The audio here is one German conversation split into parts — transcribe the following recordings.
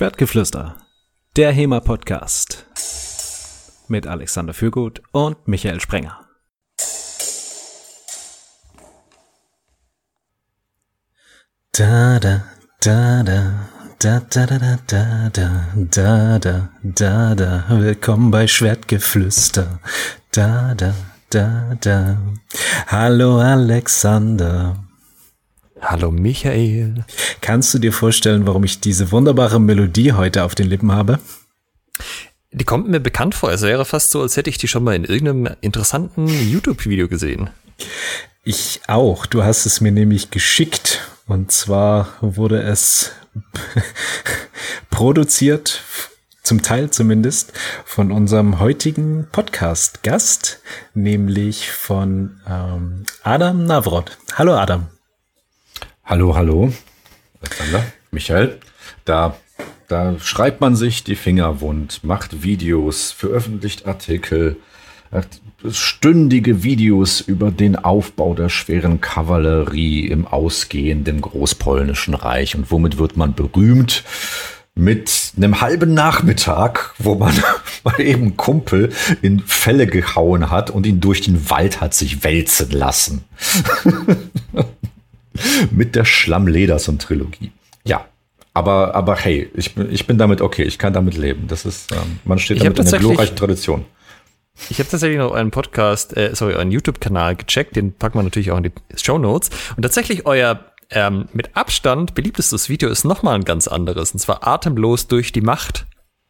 Schwertgeflüster, der HEMA-Podcast. Mit Alexander Fürgut und Michael Sprenger. Da da da da. Da da da da da da. Da da da willkommen bei Schwertgeflüster. Da da da da. Hallo Alexander Hallo Michael. Kannst du dir vorstellen, warum ich diese wunderbare Melodie heute auf den Lippen habe? Die kommt mir bekannt vor. Es wäre fast so, als hätte ich die schon mal in irgendeinem interessanten YouTube-Video gesehen. Ich auch. Du hast es mir nämlich geschickt. Und zwar wurde es produziert, zum Teil zumindest, von unserem heutigen Podcast-Gast, nämlich von ähm, Adam Navrod. Hallo Adam. Hallo, hallo. Alexander, Michael. Da, da schreibt man sich die Finger wund, macht Videos, veröffentlicht Artikel, stündige Videos über den Aufbau der schweren Kavallerie im ausgehenden Großpolnischen Reich. Und womit wird man berühmt? Mit einem halben Nachmittag, wo man mal eben Kumpel in Fälle gehauen hat und ihn durch den Wald hat sich wälzen lassen. mit der Schlammlederson-Trilogie. Ja, aber, aber hey, ich, ich bin damit okay, ich kann damit leben. Das ist, ähm, man steht ich damit in einer glorreichen Tradition. Ich habe tatsächlich noch einen Podcast, äh, sorry, euren YouTube-Kanal gecheckt, den packen wir natürlich auch in die Show Notes. Und tatsächlich euer ähm, mit Abstand beliebtestes Video ist nochmal ein ganz anderes, und zwar Atemlos durch die Macht.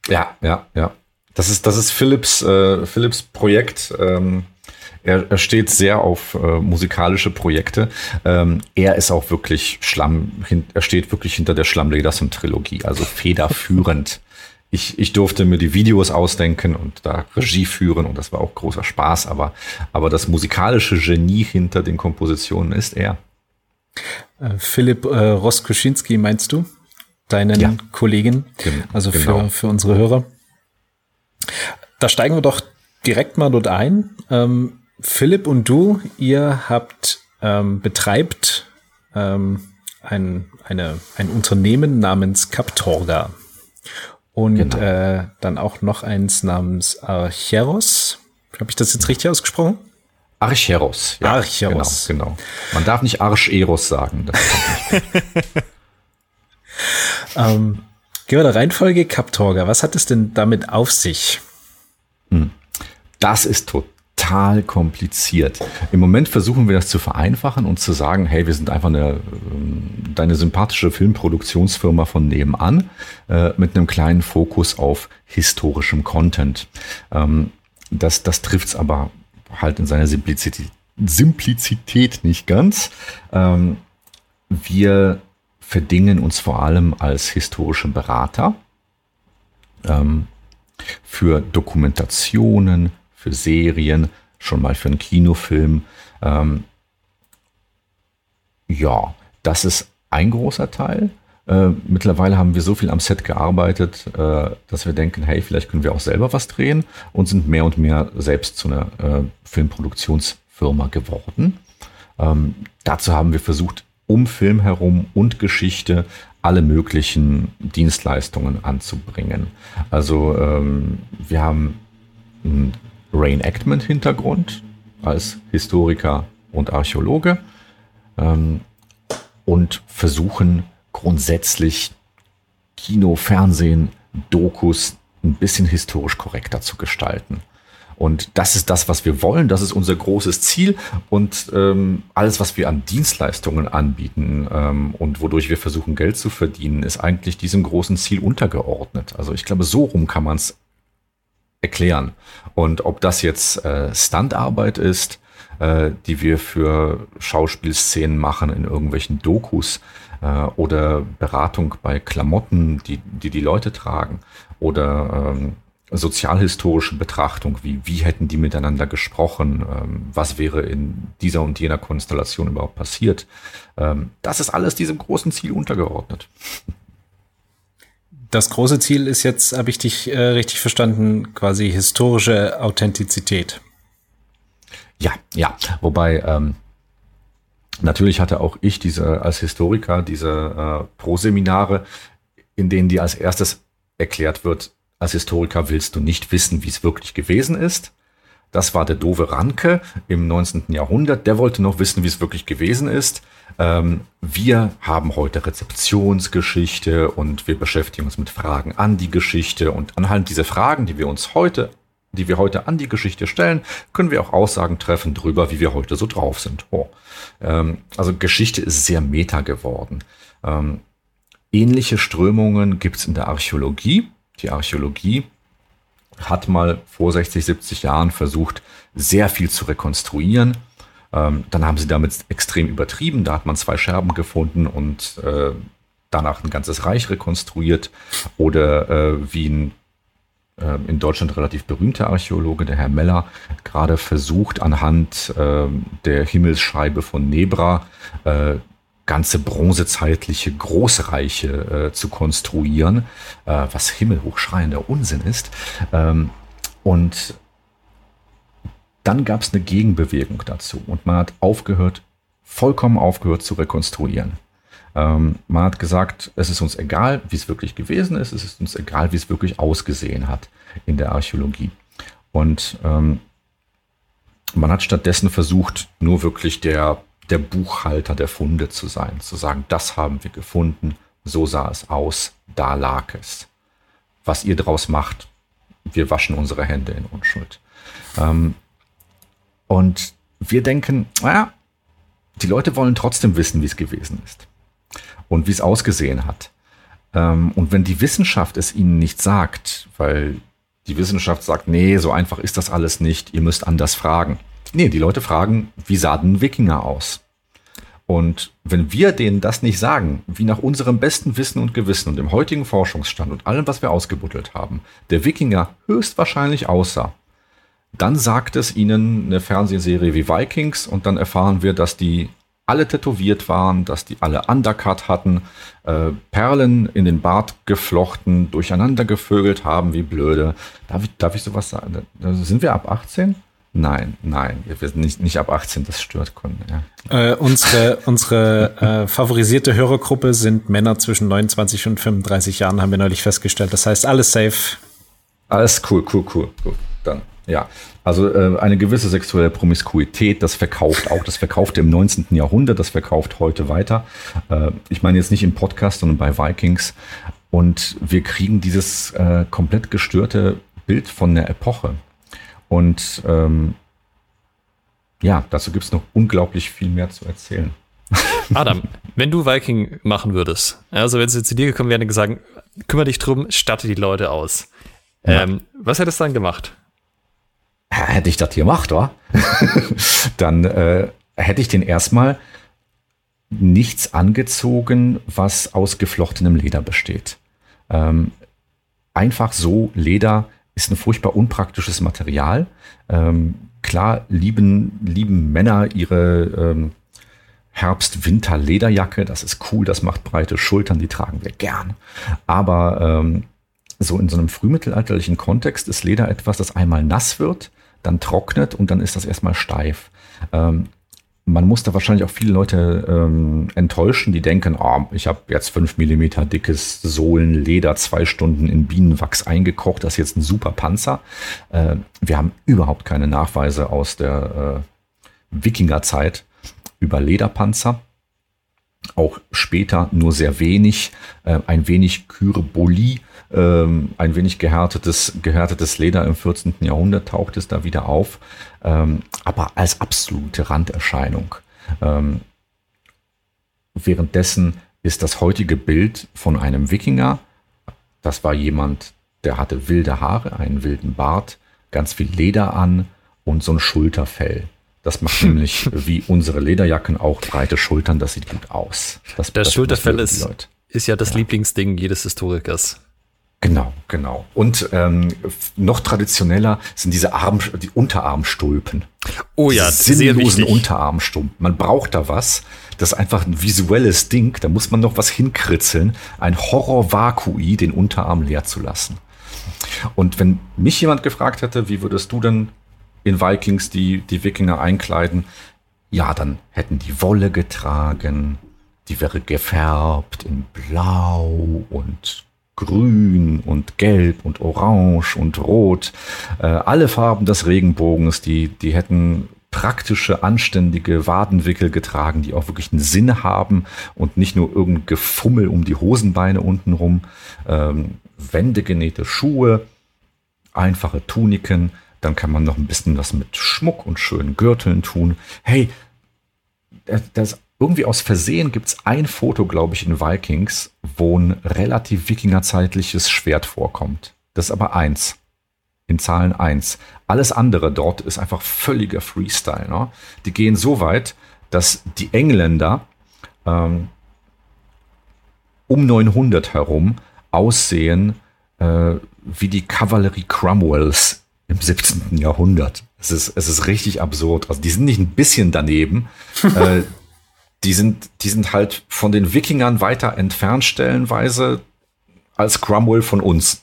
Ja, ja, ja. Das ist, das ist Philips, äh, Philips Projekt. Ähm, er, er steht sehr auf äh, musikalische Projekte. Ähm, er ist auch wirklich Schlamm, hin, er steht wirklich hinter der Schlammledersen-Trilogie, also federführend. ich, ich durfte mir die Videos ausdenken und da Regie führen und das war auch großer Spaß, aber, aber das musikalische Genie hinter den Kompositionen ist er. Äh, Philipp äh, Roskoschinski meinst du? Deinen ja. Kollegen? Also genau. für, für unsere Hörer. Da steigen wir doch direkt mal dort ein. Ähm, Philipp und du, ihr habt ähm, betreibt ähm, ein, eine, ein Unternehmen namens Captorga und genau. äh, dann auch noch eins namens Archeros. Habe ich das jetzt richtig ausgesprochen? Archeros. Ja, Archeros. Genau, genau. Man darf nicht Archeros sagen. ähm, gehen wir der Reihenfolge Captorga. Was hat es denn damit auf sich? Hm. Das ist total total kompliziert. Im Moment versuchen wir das zu vereinfachen und zu sagen, hey, wir sind einfach eine, ähm, deine sympathische Filmproduktionsfirma von nebenan äh, mit einem kleinen Fokus auf historischem Content. Ähm, das das trifft es aber halt in seiner Simplizität, Simplizität nicht ganz. Ähm, wir verdingen uns vor allem als historische Berater ähm, für Dokumentationen, für Serien, schon mal für einen Kinofilm. Ähm, ja, das ist ein großer Teil. Äh, mittlerweile haben wir so viel am Set gearbeitet, äh, dass wir denken, hey, vielleicht können wir auch selber was drehen und sind mehr und mehr selbst zu einer äh, Filmproduktionsfirma geworden. Ähm, dazu haben wir versucht, um Film herum und Geschichte alle möglichen Dienstleistungen anzubringen. Also ähm, wir haben Reenactment-Hintergrund als Historiker und Archäologe ähm, und versuchen grundsätzlich Kino, Fernsehen, Dokus ein bisschen historisch korrekter zu gestalten. Und das ist das, was wir wollen. Das ist unser großes Ziel. Und ähm, alles, was wir an Dienstleistungen anbieten ähm, und wodurch wir versuchen, Geld zu verdienen, ist eigentlich diesem großen Ziel untergeordnet. Also ich glaube, so rum kann man es erklären. Und ob das jetzt äh, Standarbeit ist, äh, die wir für Schauspielszenen machen in irgendwelchen Dokus äh, oder Beratung bei Klamotten, die, die die Leute tragen oder ähm, sozialhistorische Betrachtung, wie, wie hätten die miteinander gesprochen, ähm, was wäre in dieser und jener Konstellation überhaupt passiert. Ähm, das ist alles diesem großen Ziel untergeordnet das große Ziel ist jetzt, habe ich dich äh, richtig verstanden, quasi historische Authentizität. Ja, ja. Wobei ähm, natürlich hatte auch ich diese als Historiker diese äh, Pro-Seminare in denen dir als erstes erklärt wird, als Historiker willst du nicht wissen, wie es wirklich gewesen ist. Das war der doofe Ranke im 19. Jahrhundert. Der wollte noch wissen, wie es wirklich gewesen ist. Ähm, wir haben heute Rezeptionsgeschichte und wir beschäftigen uns mit Fragen an die Geschichte. Und anhand dieser Fragen, die wir uns heute, die wir heute an die Geschichte stellen, können wir auch Aussagen treffen darüber, wie wir heute so drauf sind. Oh. Ähm, also Geschichte ist sehr meta geworden. Ähm, ähnliche Strömungen gibt es in der Archäologie. Die Archäologie hat mal vor 60, 70 Jahren versucht, sehr viel zu rekonstruieren. Ähm, dann haben sie damit extrem übertrieben. Da hat man zwei Scherben gefunden und äh, danach ein ganzes Reich rekonstruiert. Oder äh, wie ein äh, in Deutschland relativ berühmter Archäologe, der Herr Meller, gerade versucht, anhand äh, der Himmelsscheibe von Nebra äh, ganze bronzezeitliche Großreiche äh, zu konstruieren, äh, was himmelhochschreiender Unsinn ist. Ähm, und dann gab es eine Gegenbewegung dazu und man hat aufgehört, vollkommen aufgehört zu rekonstruieren. Ähm, man hat gesagt, es ist uns egal, wie es wirklich gewesen ist, es ist uns egal, wie es wirklich ausgesehen hat in der Archäologie. Und ähm, man hat stattdessen versucht, nur wirklich der der Buchhalter der Funde zu sein, zu sagen, das haben wir gefunden, so sah es aus, da lag es. Was ihr draus macht, wir waschen unsere Hände in Unschuld. Ähm, und wir denken, naja, die Leute wollen trotzdem wissen, wie es gewesen ist und wie es ausgesehen hat. Ähm, und wenn die Wissenschaft es ihnen nicht sagt, weil die Wissenschaft sagt, nee, so einfach ist das alles nicht, ihr müsst anders fragen, Nee, die Leute fragen, wie sah denn Wikinger aus? Und wenn wir denen das nicht sagen, wie nach unserem besten Wissen und Gewissen und dem heutigen Forschungsstand und allem, was wir ausgebuddelt haben, der Wikinger höchstwahrscheinlich aussah, dann sagt es ihnen eine Fernsehserie wie Vikings und dann erfahren wir, dass die alle tätowiert waren, dass die alle Undercut hatten, äh, Perlen in den Bart geflochten, durcheinander gevögelt haben, wie blöde. Darf ich, darf ich sowas sagen? Sind wir ab 18? Nein, nein, wir sind nicht, nicht ab 18, das stört Kunden. Ja. Äh, unsere unsere äh, favorisierte Hörergruppe sind Männer zwischen 29 und 35 Jahren, haben wir neulich festgestellt. Das heißt, alles safe. Alles cool, cool, cool. Gut, dann, ja. Also äh, eine gewisse sexuelle Promiskuität, das verkauft auch, das verkaufte im 19. Jahrhundert, das verkauft heute weiter. Äh, ich meine jetzt nicht im Podcast, sondern bei Vikings. Und wir kriegen dieses äh, komplett gestörte Bild von der Epoche. Und ähm, ja, dazu gibt es noch unglaublich viel mehr zu erzählen. Adam, wenn du Viking machen würdest, also wenn sie zu dir gekommen wären und gesagt, kümmere dich drum, statte die Leute aus. Ja. Ähm, was hättest du dann gemacht? Hätte ich das gemacht, wa? dann äh, hätte ich den erstmal nichts angezogen, was aus geflochtenem Leder besteht. Ähm, einfach so Leder ist ein furchtbar unpraktisches Material. Ähm, klar lieben, lieben Männer ihre ähm, Herbst-Winter-Lederjacke. Das ist cool, das macht breite Schultern, die tragen wir gern. Aber ähm, so in so einem frühmittelalterlichen Kontext ist Leder etwas, das einmal nass wird, dann trocknet und dann ist das erstmal steif. Ähm, man muss da wahrscheinlich auch viele Leute ähm, enttäuschen, die denken, oh, ich habe jetzt fünf Millimeter dickes Sohlenleder zwei Stunden in Bienenwachs eingekocht, das ist jetzt ein super Panzer. Äh, wir haben überhaupt keine Nachweise aus der äh, Wikingerzeit über Lederpanzer. Auch später nur sehr wenig, äh, ein wenig Kyrboli, ähm, ein wenig gehärtetes, gehärtetes Leder im 14. Jahrhundert taucht es da wieder auf, ähm, aber als absolute Randerscheinung. Ähm, währenddessen ist das heutige Bild von einem Wikinger, das war jemand, der hatte wilde Haare, einen wilden Bart, ganz viel Leder an und so ein Schulterfell. Das macht nämlich wie unsere Lederjacken auch breite Schultern, das sieht gut aus. Das, das, das Schulterfell ist, ist ja das ja. Lieblingsding jedes Historikers. Genau, genau. Und ähm, noch traditioneller sind diese Arm, die Unterarmstulpen. Oh ja, diese sinnlosen Unterarmstulpen. Man braucht da was. Das ist einfach ein visuelles Ding. Da muss man noch was hinkritzeln. Ein Horror-Vakui, den Unterarm leer zu lassen. Und wenn mich jemand gefragt hätte, wie würdest du denn in Vikings die, die Wikinger einkleiden? Ja, dann hätten die Wolle getragen. Die wäre gefärbt in Blau und grün und gelb und orange und rot. Äh, alle Farben des Regenbogens, die, die hätten praktische, anständige Wadenwickel getragen, die auch wirklich einen Sinn haben und nicht nur irgendein Gefummel um die Hosenbeine untenrum. Ähm, Wändegenähte Schuhe, einfache Tuniken, dann kann man noch ein bisschen was mit Schmuck und schönen Gürteln tun. Hey, das, irgendwie aus Versehen gibt es ein Foto, glaube ich, in Vikings, wo ein relativ wikingerzeitliches Schwert vorkommt. Das ist aber eins. In Zahlen eins. Alles andere dort ist einfach völliger Freestyle. Ne? Die gehen so weit, dass die Engländer ähm, um 900 herum aussehen äh, wie die Kavallerie Cromwells im 17. Jahrhundert. Es ist, es ist richtig absurd. Also die sind nicht ein bisschen daneben. äh, die sind, die sind halt von den Wikingern weiter entfernt stellenweise als Cromwell von uns.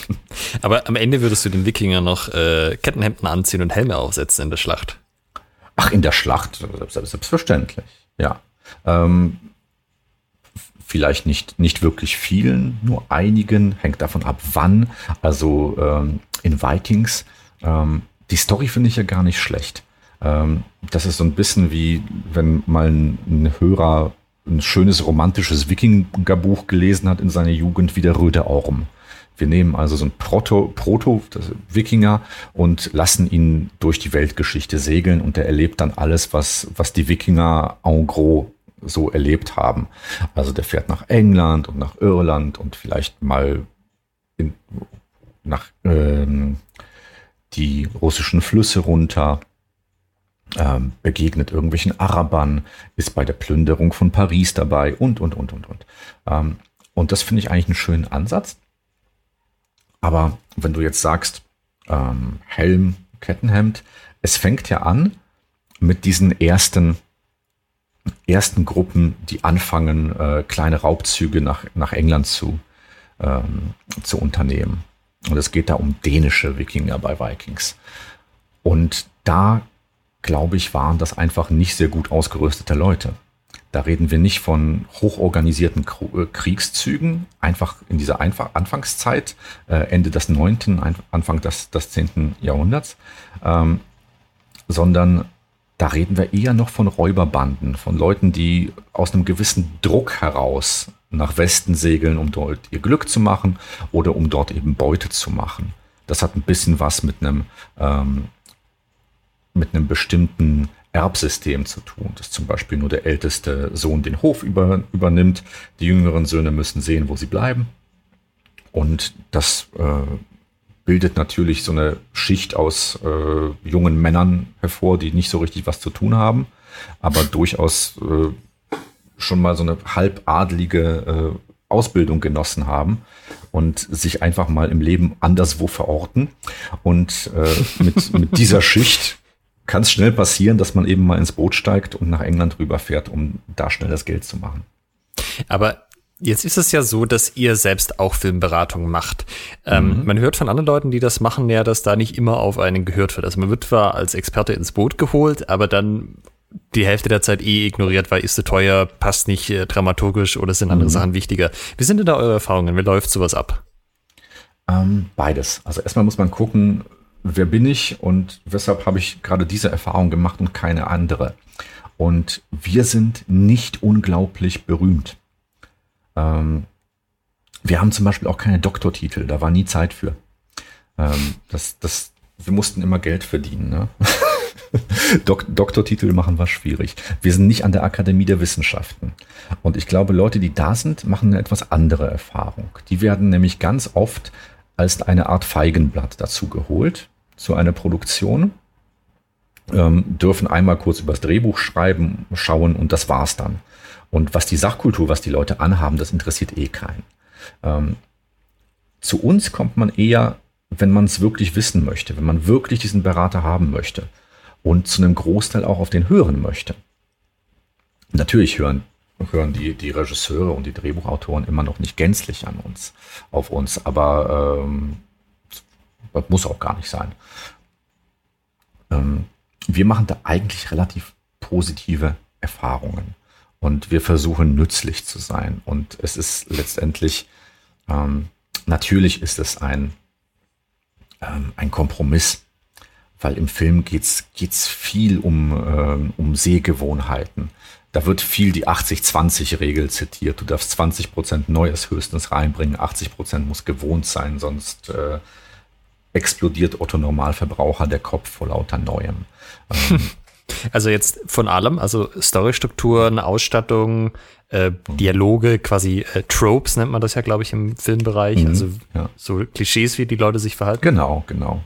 Aber am Ende würdest du den Wikingern noch äh, Kettenhemden anziehen und Helme aufsetzen in der Schlacht. Ach, in der Schlacht, selbstverständlich, ja. Ähm, vielleicht nicht, nicht wirklich vielen, nur einigen, hängt davon ab, wann. Also ähm, in Vikings, ähm, die Story finde ich ja gar nicht schlecht. Ähm, das ist so ein bisschen wie, wenn mal ein, Hörer ein schönes romantisches Wikingerbuch gelesen hat in seiner Jugend, wie der Röde Orm. Wir nehmen also so ein Proto, Proto und lassen ihn durch die Weltgeschichte segeln und er erlebt dann alles, was, was die Wikinger en gros so erlebt haben. Also der fährt nach England und nach Irland und vielleicht mal in, nach ähm, die russischen Flüsse runter ähm, begegnet irgendwelchen Arabern, ist bei der Plünderung von Paris dabei und, und, und, und, und. Ähm, und das finde ich eigentlich einen schönen Ansatz. Aber wenn du jetzt sagst, ähm, Helm, Kettenhemd, es fängt ja an mit diesen ersten, ersten Gruppen, die anfangen, äh, kleine Raubzüge nach, nach England zu, ähm, zu unternehmen. Und es geht da um dänische Wikinger bei Vikings. Und da glaube ich, waren das einfach nicht sehr gut ausgerüstete Leute. Da reden wir nicht von hochorganisierten äh, Kriegszügen, einfach in dieser Einfach Anfangszeit, äh, Ende des 9., Anfang des, des 10. Jahrhunderts, ähm, sondern da reden wir eher noch von Räuberbanden, von Leuten, die aus einem gewissen Druck heraus nach Westen segeln, um dort ihr Glück zu machen oder um dort eben Beute zu machen. Das hat ein bisschen was mit einem ähm, mit einem bestimmten Erbsystem zu tun, dass zum Beispiel nur der älteste Sohn den Hof über, übernimmt. Die jüngeren Söhne müssen sehen, wo sie bleiben. Und das äh, bildet natürlich so eine Schicht aus äh, jungen Männern hervor, die nicht so richtig was zu tun haben, aber durchaus äh, schon mal so eine halbadelige äh, Ausbildung genossen haben und sich einfach mal im Leben anderswo verorten. Und äh, mit, mit dieser Schicht kann es schnell passieren, dass man eben mal ins Boot steigt und nach England rüberfährt, um da schnell das Geld zu machen. Aber Jetzt ist es ja so, dass ihr selbst auch Filmberatung macht. Ähm, mhm. Man hört von anderen Leuten, die das machen, ja, dass da nicht immer auf einen gehört wird. Also man wird zwar als Experte ins Boot geholt, aber dann die Hälfte der Zeit eh ignoriert, weil ist zu teuer, passt nicht äh, dramaturgisch oder sind andere mhm. Sachen wichtiger. Wie sind denn da eure Erfahrungen? Wie läuft sowas ab? Ähm, beides. Also erstmal muss man gucken, wer bin ich und weshalb habe ich gerade diese Erfahrung gemacht und keine andere. Und wir sind nicht unglaublich berühmt. Ähm, wir haben zum Beispiel auch keine Doktortitel, da war nie Zeit für. Ähm, das, das, wir mussten immer Geld verdienen. Ne? Dok Doktortitel machen war schwierig. Wir sind nicht an der Akademie der Wissenschaften. Und ich glaube, Leute, die da sind, machen eine etwas andere Erfahrung. Die werden nämlich ganz oft als eine Art Feigenblatt dazu geholt, zu einer Produktion, ähm, dürfen einmal kurz übers Drehbuch schreiben, schauen und das war's dann. Und was die Sachkultur, was die Leute anhaben, das interessiert eh keinen. Ähm, zu uns kommt man eher, wenn man es wirklich wissen möchte, wenn man wirklich diesen Berater haben möchte und zu einem Großteil auch auf den hören möchte. Natürlich hören hören die, die Regisseure und die Drehbuchautoren immer noch nicht gänzlich an uns, auf uns, aber ähm, das muss auch gar nicht sein. Ähm, wir machen da eigentlich relativ positive Erfahrungen und wir versuchen nützlich zu sein und es ist letztendlich Ähm, natürlich ist es ein, ähm, ein Kompromiss, weil im Film geht's geht's viel um, ähm, um Sehgewohnheiten. Da wird viel die 80-20-Regel zitiert. Du darfst 20 Prozent Neues höchstens reinbringen, 80 Prozent muss gewohnt sein, sonst äh, explodiert Otto Normalverbraucher der Kopf vor lauter Neuem. Ähm, also jetzt von allem, also Storystrukturen, Ausstattung, äh, Dialoge, quasi äh, Tropes nennt man das ja, glaube ich, im Filmbereich. Mhm, also ja. so Klischees, wie die Leute sich verhalten. Genau, genau.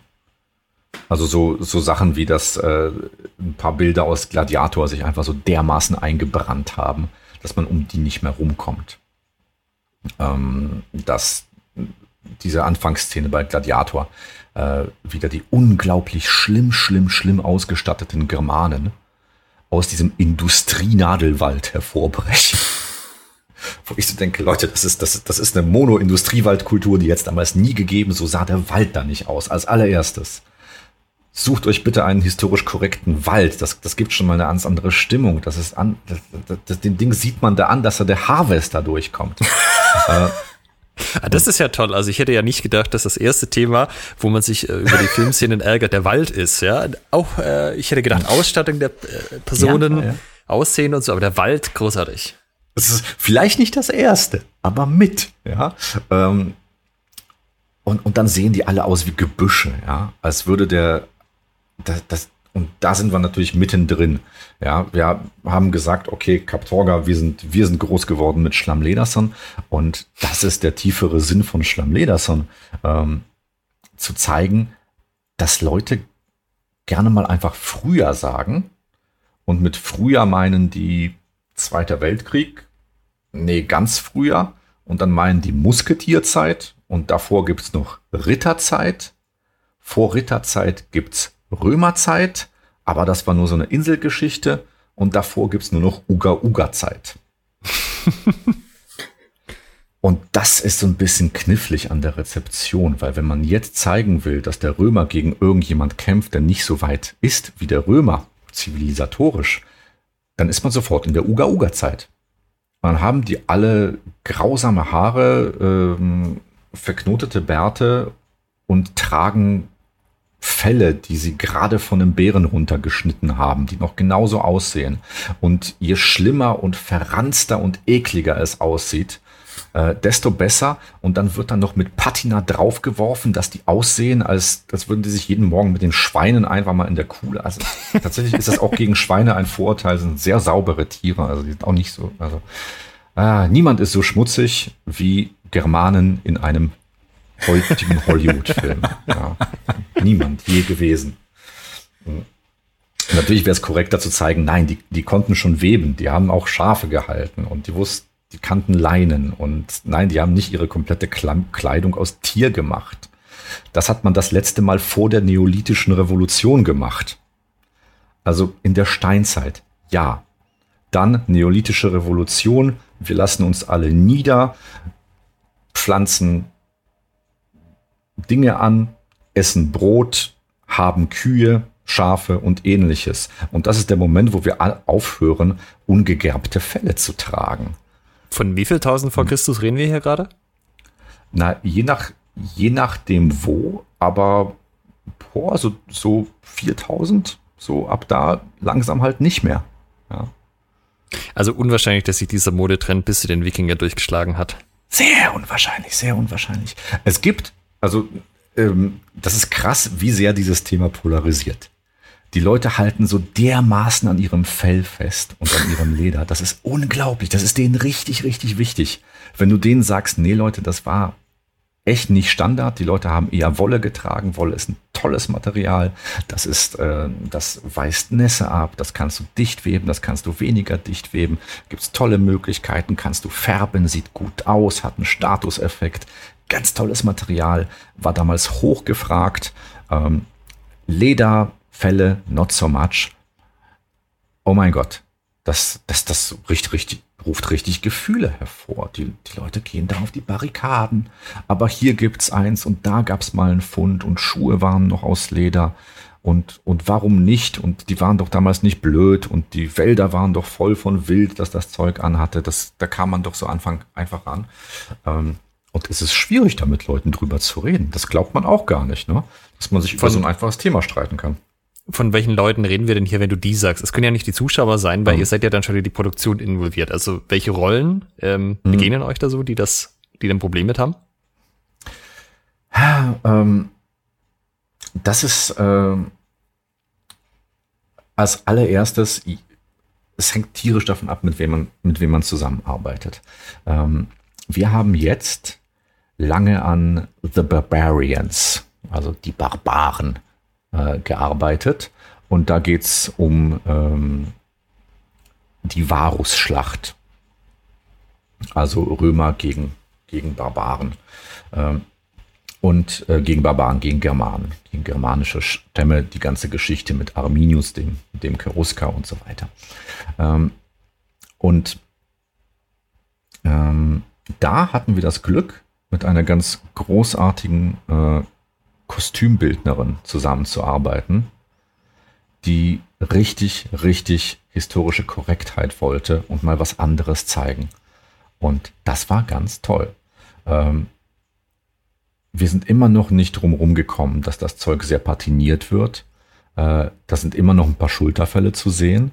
Also so, so Sachen wie, dass äh, ein paar Bilder aus Gladiator sich einfach so dermaßen eingebrannt haben, dass man um die nicht mehr rumkommt. Ähm, dass diese Anfangsszene bei Gladiator äh, wieder die unglaublich schlimm, schlimm, schlimm ausgestatteten Germanen aus diesem Industrienadelwald hervorbrechen. Wo ich so denke, Leute, das ist, das, das ist eine Mono-Industriewaldkultur, die jetzt damals nie gegeben, so sah der Wald da nicht aus. Als allererstes. Sucht euch bitte einen historisch korrekten Wald. Das, das gibt schon mal eine ganz andere Stimmung. Das ist an, das, das, das, den Ding sieht man da an, dass da der Harvester durchkommt. äh, Ah, das ist ja toll. Also ich hätte ja nicht gedacht, dass das erste Thema, wo man sich äh, über die Filmszenen ärgert, der Wald ist. Ja, auch äh, ich hätte gedacht Ausstattung der äh, Personen, ja, ja. Aussehen und so, aber der Wald großartig. Das ist vielleicht nicht das erste, aber mit. Ja. Ähm, und, und dann sehen die alle aus wie Gebüsche, ja, als würde der das, das, und da sind wir natürlich mittendrin. Ja, wir haben gesagt, okay, Kaptorga, wir sind, wir sind groß geworden mit Schlammlederson. Und das ist der tiefere Sinn von Schlammlederson. Ähm, zu zeigen, dass Leute gerne mal einfach früher sagen. Und mit früher meinen die Zweiter Weltkrieg. Nee, ganz früher. Und dann meinen die Musketierzeit. Und davor gibt's noch Ritterzeit. Vor Ritterzeit gibt's Römerzeit, aber das war nur so eine Inselgeschichte und davor gibt's nur noch Uga-Uga-Zeit. und das ist so ein bisschen knifflig an der Rezeption, weil wenn man jetzt zeigen will, dass der Römer gegen irgendjemand kämpft, der nicht so weit ist wie der Römer, zivilisatorisch, dann ist man sofort in der Uga-Uga-Zeit. Dann haben die alle grausame Haare, ähm, verknotete Bärte und tragen Fälle, die sie gerade von einem Bären runtergeschnitten haben, die noch genauso aussehen. Und je schlimmer und verranzter und ekliger es aussieht, äh, desto besser. Und dann wird dann noch mit Patina draufgeworfen, dass die aussehen, als, als würden die sich jeden Morgen mit den Schweinen einfach mal in der Kuhle. Also tatsächlich ist das auch gegen Schweine ein Vorurteil, sind sehr saubere Tiere, also die sind auch nicht so. Also äh, niemand ist so schmutzig wie Germanen in einem heutigen Hollywood-Film. Ja. Niemand je gewesen. Natürlich wäre es korrekter zu zeigen, nein, die, die konnten schon weben, die haben auch Schafe gehalten und die wussten, die kannten Leinen und nein, die haben nicht ihre komplette Kleidung aus Tier gemacht. Das hat man das letzte Mal vor der neolithischen Revolution gemacht. Also in der Steinzeit, ja. Dann neolithische Revolution, wir lassen uns alle nieder, pflanzen Dinge an, essen Brot, haben Kühe, Schafe und ähnliches. Und das ist der Moment, wo wir aufhören, ungegerbte Felle zu tragen. Von wie viel tausend vor Christus reden wir hier gerade? Na, je nach, je nachdem wo, aber boah, so, so 4000, so ab da langsam halt nicht mehr. Ja. Also unwahrscheinlich, dass sich dieser Modetrend bis zu den Wikinger durchgeschlagen hat. Sehr unwahrscheinlich, sehr unwahrscheinlich. Es gibt also ähm, das ist krass, wie sehr dieses Thema polarisiert. Die Leute halten so dermaßen an ihrem Fell fest und an ihrem Leder. Das ist unglaublich. Das ist denen richtig, richtig wichtig. Wenn du denen sagst, nee Leute, das war echt nicht Standard. Die Leute haben eher Wolle getragen. Wolle ist ein tolles Material. Das ist, äh, das weist Nässe ab. Das kannst du dicht weben. Das kannst du weniger dicht weben. Gibt's tolle Möglichkeiten. Kannst du färben. Sieht gut aus. Hat einen Statuseffekt ganz tolles Material, war damals hochgefragt. Ähm, Lederfälle, not so much. Oh mein Gott, das, das, das riecht richtig, ruft richtig Gefühle hervor. Die, die Leute gehen da auf die Barrikaden. Aber hier gibt's eins und da gab's mal einen Fund und Schuhe waren noch aus Leder. Und, und warum nicht? Und die waren doch damals nicht blöd und die Wälder waren doch voll von Wild, dass das Zeug anhatte. Das, da kam man doch so Anfang einfach an. Ähm, Und es ist schwierig, da mit Leuten drüber zu reden. Das glaubt man auch gar nicht, ne? Dass man sich über so ein einfaches Thema streiten kann. Von welchen Leuten reden wir denn hier, wenn du die sagst? Es können ja nicht die Zuschauer sein, weil mhm. ihr seid ja dann schon in die Produktion involviert. Also welche Rollen ähm, mhm. begegnen euch da so, die das, die ein Problem mit haben? Ähm, das ist ähm, als allererstes, es hängt tierisch davon ab, mit wem man, mit wem man zusammenarbeitet. Ähm, wir haben jetzt lange an The Barbarians, also die Barbaren, äh, gearbeitet. Und da geht es um ähm, die Varusschlacht. Also Römer gegen, gegen Barbaren. Ähm, und äh, gegen Barbaren, gegen Germanen, gegen germanische Stämme, die ganze Geschichte mit Arminius, dem, dem Cherusker und so weiter. Ähm, und ähm, da hatten wir das Glück, mit einer ganz großartigen äh, Kostümbildnerin zusammenzuarbeiten, die richtig, richtig historische Korrektheit wollte und mal was anderes zeigen. Und das war ganz toll. Ähm, wir sind immer noch nicht drumherum gekommen, dass das Zeug sehr patiniert wird. Äh, da sind immer noch ein paar Schulterfälle zu sehen.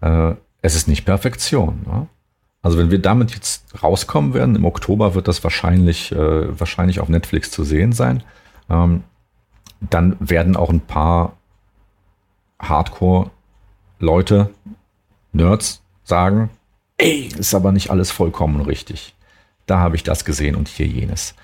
Äh, es ist nicht Perfektion. Ne? Also wenn wir damit jetzt rauskommen werden, im Oktober wird das wahrscheinlich, äh, wahrscheinlich auf Netflix zu sehen sein. Ähm, dann werden auch ein paar Hardcore-Leute, Nerds sagen, ey, ist aber nicht alles vollkommen richtig. Da habe ich das gesehen und hier jenes.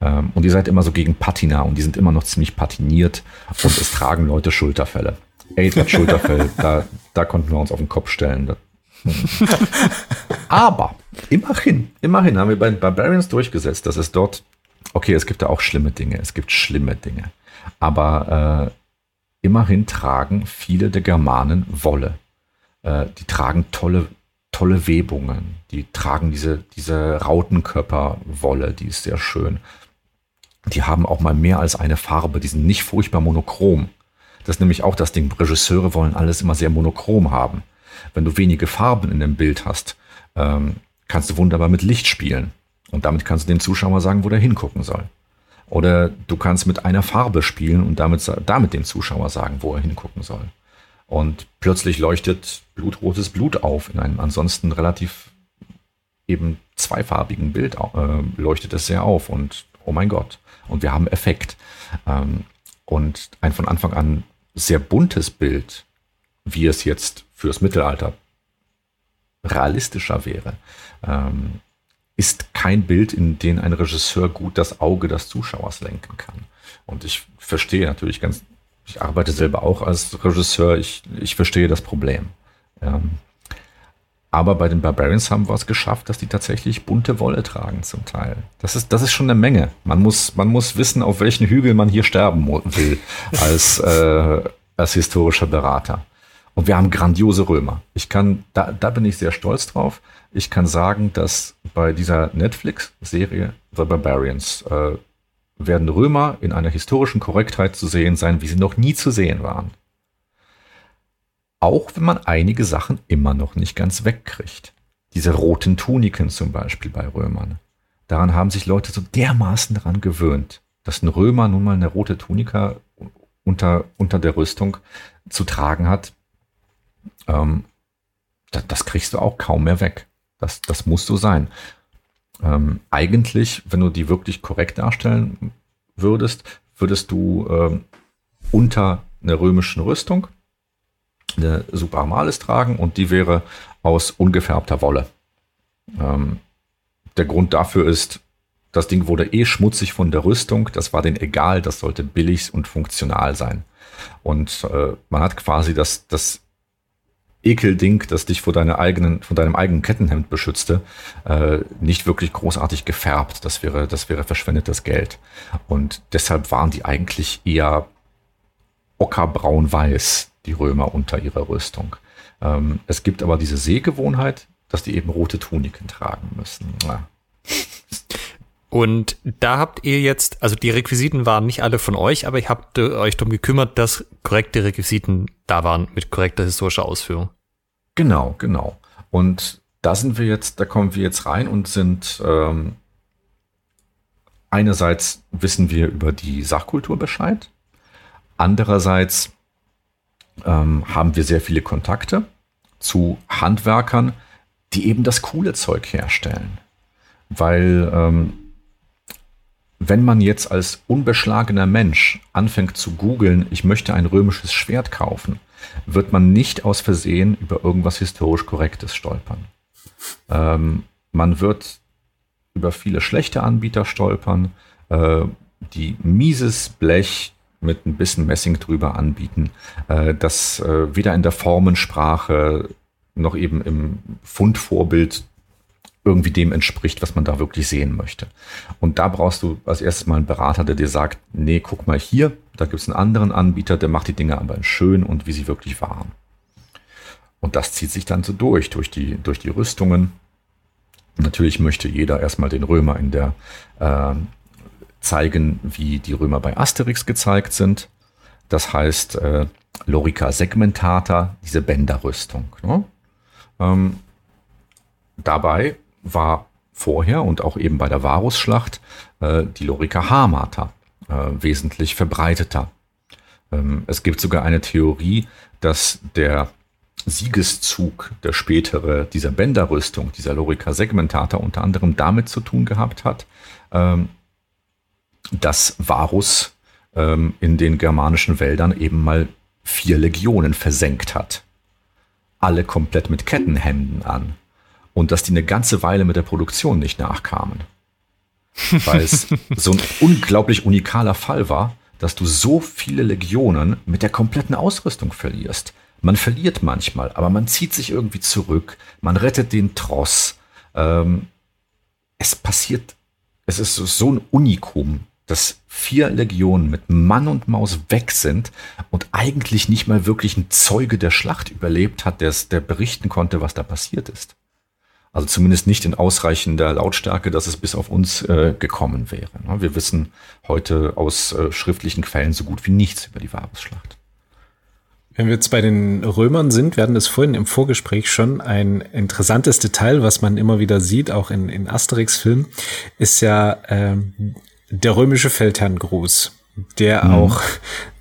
Ähm, und ihr seid immer so gegen Patina und die sind immer noch ziemlich patiniert und es tragen Leute Schulterfälle. Ey, das Schulterfell, da, da konnten wir uns auf den Kopf stellen. Das aber immerhin, immerhin haben wir bei den Barbarians durchgesetzt, dass es dort, okay, es gibt da auch schlimme Dinge, es gibt schlimme Dinge, aber äh, immerhin tragen viele der Germanen Wolle. Äh, die tragen tolle, tolle Webungen, die tragen diese, diese Rautenkörperwolle, die ist sehr schön. Die haben auch mal mehr als eine Farbe, die sind nicht furchtbar monochrom. Das ist nämlich auch das Ding. Regisseure wollen alles immer sehr monochrom haben. Wenn du wenige Farben in dem Bild hast, ähm, kannst du wunderbar mit Licht spielen. Und damit kannst du dem Zuschauer sagen, wo der hingucken soll. Oder du kannst mit einer Farbe spielen und damit, damit dem Zuschauer sagen, wo er hingucken soll. Und plötzlich leuchtet blutrotes Blut auf in einem ansonsten relativ eben zweifarbigen Bild äh, leuchtet es sehr auf und oh mein Gott. Und wir haben Effekt. Ähm, und ein von Anfang an sehr buntes Bild, wie es jetzt fürs Mittelalter realistischer wäre, ähm, ist kein Bild, in dem ein Regisseur gut das Auge des Zuschauers lenken kann. Und ich verstehe natürlich ganz, ich arbeite selber auch als Regisseur, ich, ich verstehe das Problem. Ähm, aber bei den Barbarians haben wir es geschafft, dass die tatsächlich bunte Wolle tragen zum Teil. Das ist, das ist schon eine Menge. Man muss, man muss wissen, auf welchen Hügel man hier sterben will als, äh, als historischer Berater. Und wir haben grandiose Römer. Ich kann, da, da bin ich sehr stolz drauf. Ich kann sagen, dass bei dieser Netflix-Serie The Barbarians äh, werden Römer in einer historischen Korrektheit zu sehen sein, wie sie noch nie zu sehen waren. Auch wenn man einige Sachen immer noch nicht ganz wegkriegt. Diese roten Tuniken zum Beispiel bei Römern. Daran haben sich Leute so dermaßen daran gewöhnt, dass ein Römer nun mal eine rote Tunika unter, unter der Rüstung zu tragen hat, ähm, das, das, kriegst du auch kaum mehr weg. Das, das muss so sein. Ähm, eigentlich, wenn du die wirklich korrekt darstellen würdest, würdest du ähm, unter einer römischen Rüstung eine Super Armalis tragen und die wäre aus ungefärbter Wolle. Ähm, der Grund dafür ist, das Ding wurde eh schmutzig von der Rüstung, das war denen egal, das sollte billig und funktional sein. Und äh, man hat quasi das, das Ekelding, das dich vor, deiner eigenen, vor deinem eigenen Kettenhemd beschützte, äh, nicht wirklich großartig gefärbt. Das wäre, das wäre verschwendetes Geld. Und deshalb waren die eigentlich eher ockerbraun-weiß, die Römer unter ihrer Rüstung. Ähm, es gibt aber diese Sehgewohnheit, dass die eben rote Tuniken tragen müssen. Ja. Und da habt ihr jetzt, also die Requisiten waren nicht alle von euch, aber ihr habt euch darum gekümmert, dass korrekte Requisiten da waren mit korrekter historischer Ausführung. Genau, genau. Und da sind wir jetzt, da kommen wir jetzt rein und sind ähm, einerseits wissen wir über die Sachkultur Bescheid, andererseits ähm, haben wir sehr viele Kontakte zu Handwerkern, die eben das coole Zeug herstellen. Weil ähm, wenn man jetzt als unbeschlagener Mensch anfängt zu googeln, ich möchte ein römisches Schwert kaufen, wird man nicht aus Versehen über irgendwas historisch Korrektes stolpern. Ähm, man wird über viele schlechte Anbieter stolpern, äh, die mieses Blech mit ein bisschen Messing drüber anbieten, äh, das äh, weder in der Formensprache noch eben im Fundvorbild irgendwie dem entspricht, was man da wirklich sehen möchte. Und da brauchst du als erstes mal einen Berater, der dir sagt, nee, guck mal hier, da gibt es einen anderen Anbieter, der macht die Dinge aber schön und wie sie wirklich waren. Und das zieht sich dann so durch, durch die, durch die Rüstungen. Natürlich möchte jeder erstmal den Römer in der äh, zeigen, wie die Römer bei Asterix gezeigt sind. Das heißt, äh, Lorica segmentata, diese Bänderrüstung. Ne? Ähm, dabei war vorher und auch eben bei der Varusschlacht äh, die Lorica Hamata äh, wesentlich verbreiteter. Ähm, es gibt sogar eine Theorie, dass der Siegeszug, der spätere dieser Bänderrüstung, dieser Lorica segmentata unter anderem damit zu tun gehabt hat, ähm, dass Varus ähm, in den germanischen Wäldern eben mal vier Legionen versenkt hat. Alle komplett mit Kettenhemden an und dass die eine ganze Weile mit der Produktion nicht nachkamen. Weil es so ein unglaublich unikaler Fall war, dass du so viele Legionen mit der kompletten Ausrüstung verlierst. Man verliert manchmal, aber man zieht sich irgendwie zurück, man rettet den Tross. Ähm, es passiert, es ist so ein Unikum, dass vier Legionen mit Mann und Maus weg sind und eigentlich nicht mal wirklich ein Zeuge der Schlacht überlebt hat, der, der berichten konnte, was da passiert ist. Also zumindest nicht in ausreichender Lautstärke, dass es bis auf uns äh, gekommen wäre. Ne? Wir wissen heute aus äh, schriftlichen Quellen so gut wie nichts über die Varusschlacht. Wenn wir jetzt bei den Römern sind, wir hatten es vorhin im Vorgespräch schon, ein interessantes Detail, was man immer wieder sieht, auch in, in Asterix-Filmen, ist ja ähm, der römische Feldherrngruß, der mhm. auch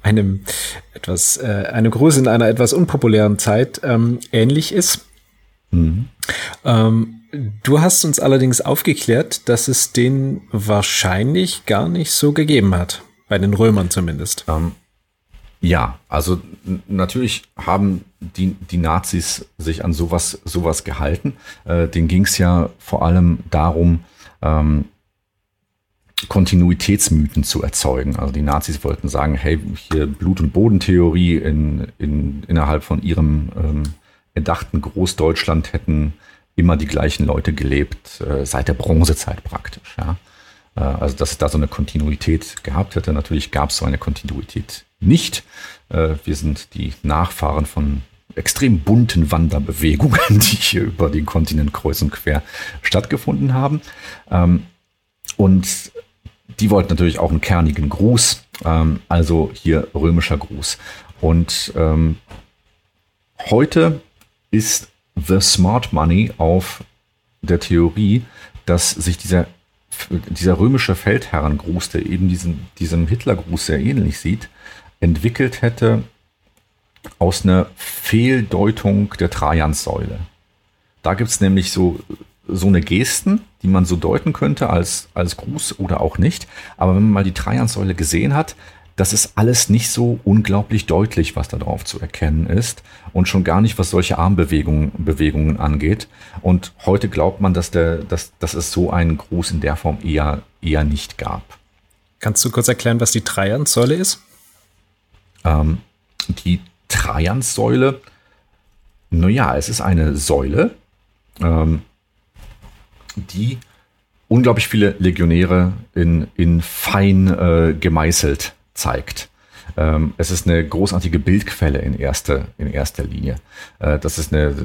einem etwas, äh, eine Gruß in einer etwas unpopulären Zeit ähm, ähnlich ist. Ähm, du hast uns allerdings aufgeklärt, dass es den wahrscheinlich gar nicht so gegeben hat. Bei den Römern zumindest. Ähm, ja, also natürlich haben die, die Nazis sich an sowas, sowas gehalten. Äh, denen ging es ja vor allem darum, ähm, Kontinuitätsmythen zu erzeugen. Also die Nazis wollten sagen, hey, hier Blut- und Bodentheorie in, in, innerhalb von ihrem ähm, erdachten Großdeutschland hätten immer die gleichen Leute gelebt, äh, seit der Bronzezeit praktisch. Ja. Äh, also dass es da so eine Kontinuität gehabt hätte. Natürlich gab es so eine Kontinuität nicht. Äh, wir sind die Nachfahren von extrem bunten Wanderbewegungen, die hier über den Kontinent kreuz und quer stattgefunden haben. Ähm, und die wollten natürlich auch einen kernigen Gruß, ähm, also hier römischer Gruß. Und ähm, heute ist The Smart Money auf der Theorie, dass sich dieser, dieser römische Feldherrengruß, der eben diesem, diesem Hitlergruß sehr ähnlich sieht, entwickelt hätte aus einer Fehldeutung der Trajanssäule. Da gibt es nämlich so, so eine Gesten, die man so deuten könnte als, als Gruß oder auch nicht. Aber wenn man mal die Trajanssäule gesehen hat, das ist alles nicht so unglaublich deutlich, was da drauf zu erkennen ist und schon gar nicht, was solche Armbewegungen Bewegungen angeht. Und heute glaubt man, dass, der, dass, dass es so einen Gruß in der Form eher, eher nicht gab. Kannst du kurz erklären, was die Trajanssäule ist? Ähm, die Trajanssäule, naja, es ist eine Säule, ähm, die unglaublich viele Legionäre in, in fein äh, gemeißelt zeigt. Ähm, es ist eine großartige Bildquelle in erster, in erster Linie. Äh, das ist eine,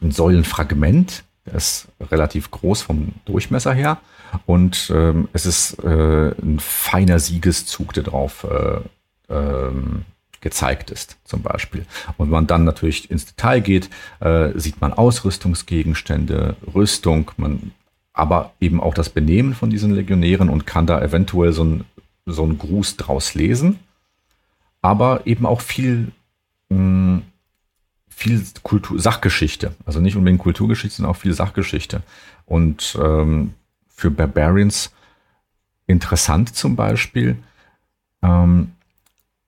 ein Säulenfragment, das ist relativ groß vom Durchmesser her. Und ähm, es ist äh, ein feiner Siegeszug, der drauf äh, ähm, gezeigt ist, zum Beispiel. Und wenn man dann natürlich ins Detail geht, äh, sieht man Ausrüstungsgegenstände, Rüstung, man aber eben auch das Benehmen von diesen Legionären und kann da eventuell so ein so einen Gruß draus lesen, aber eben auch viel, mh, hm, viel Kultur, Sachgeschichte. Also nicht unbedingt Kulturgeschichte, sondern auch viel Sachgeschichte. Und ähm, für Barbarians interessant zum Beispiel ähm,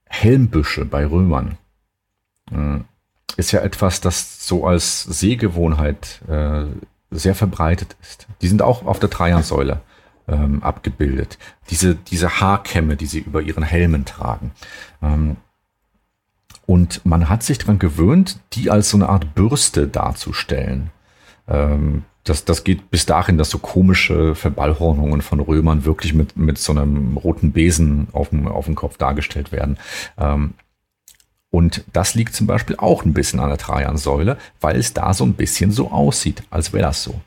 Helmbüsche bei Römern. Äh, ist ja etwas, das so als Sehgewohnheit äh, sehr verbreitet ist. Die sind auch auf der Trajansäule ähm, abgebildet. Diese, diese Haarkämme, die sie über ihren Helmen tragen. Ähm, und man hat sich daran gewöhnt, die als so eine Art Bürste darzustellen. Ähm, das, das geht bis dahin, dass so komische Verballhornungen von Römern wirklich mit, mit so einem roten Besen auf dem, auf dem Kopf dargestellt werden. Ähm, und das liegt zum Beispiel auch ein bisschen an der Trajansäule, weil es da so ein bisschen so aussieht, als wäre das so.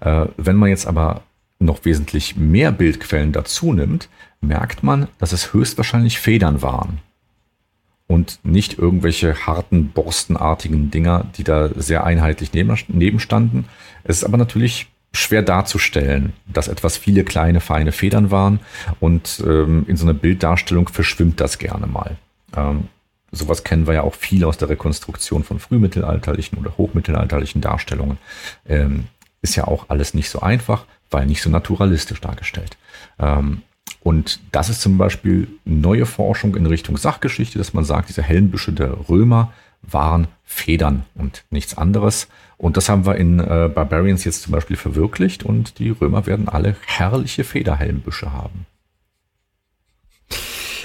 Äh, wenn man jetzt aber noch wesentlich mehr Bildquellen dazu nimmt, merkt man, dass es höchstwahrscheinlich Federn waren. Und nicht irgendwelche harten, borstenartigen Dinger, die da sehr einheitlich nebenstanden. Es ist aber natürlich schwer darzustellen, dass etwas viele kleine, feine Federn waren. Und ähm, in so einer Bilddarstellung verschwimmt das gerne mal. Ähm, sowas kennen wir ja auch viel aus der Rekonstruktion von frühmittelalterlichen oder hochmittelalterlichen Darstellungen. Ähm, ist ja auch alles nicht so einfach weil nicht so naturalistisch dargestellt. Ähm, und das ist zum Beispiel neue Forschung in Richtung Sachgeschichte, dass man sagt, diese Helmbüsche der Römer waren Federn und nichts anderes. Und das haben wir in äh, Barbarians jetzt zum Beispiel verwirklicht und die Römer werden alle herrliche Federhelmbüsche haben.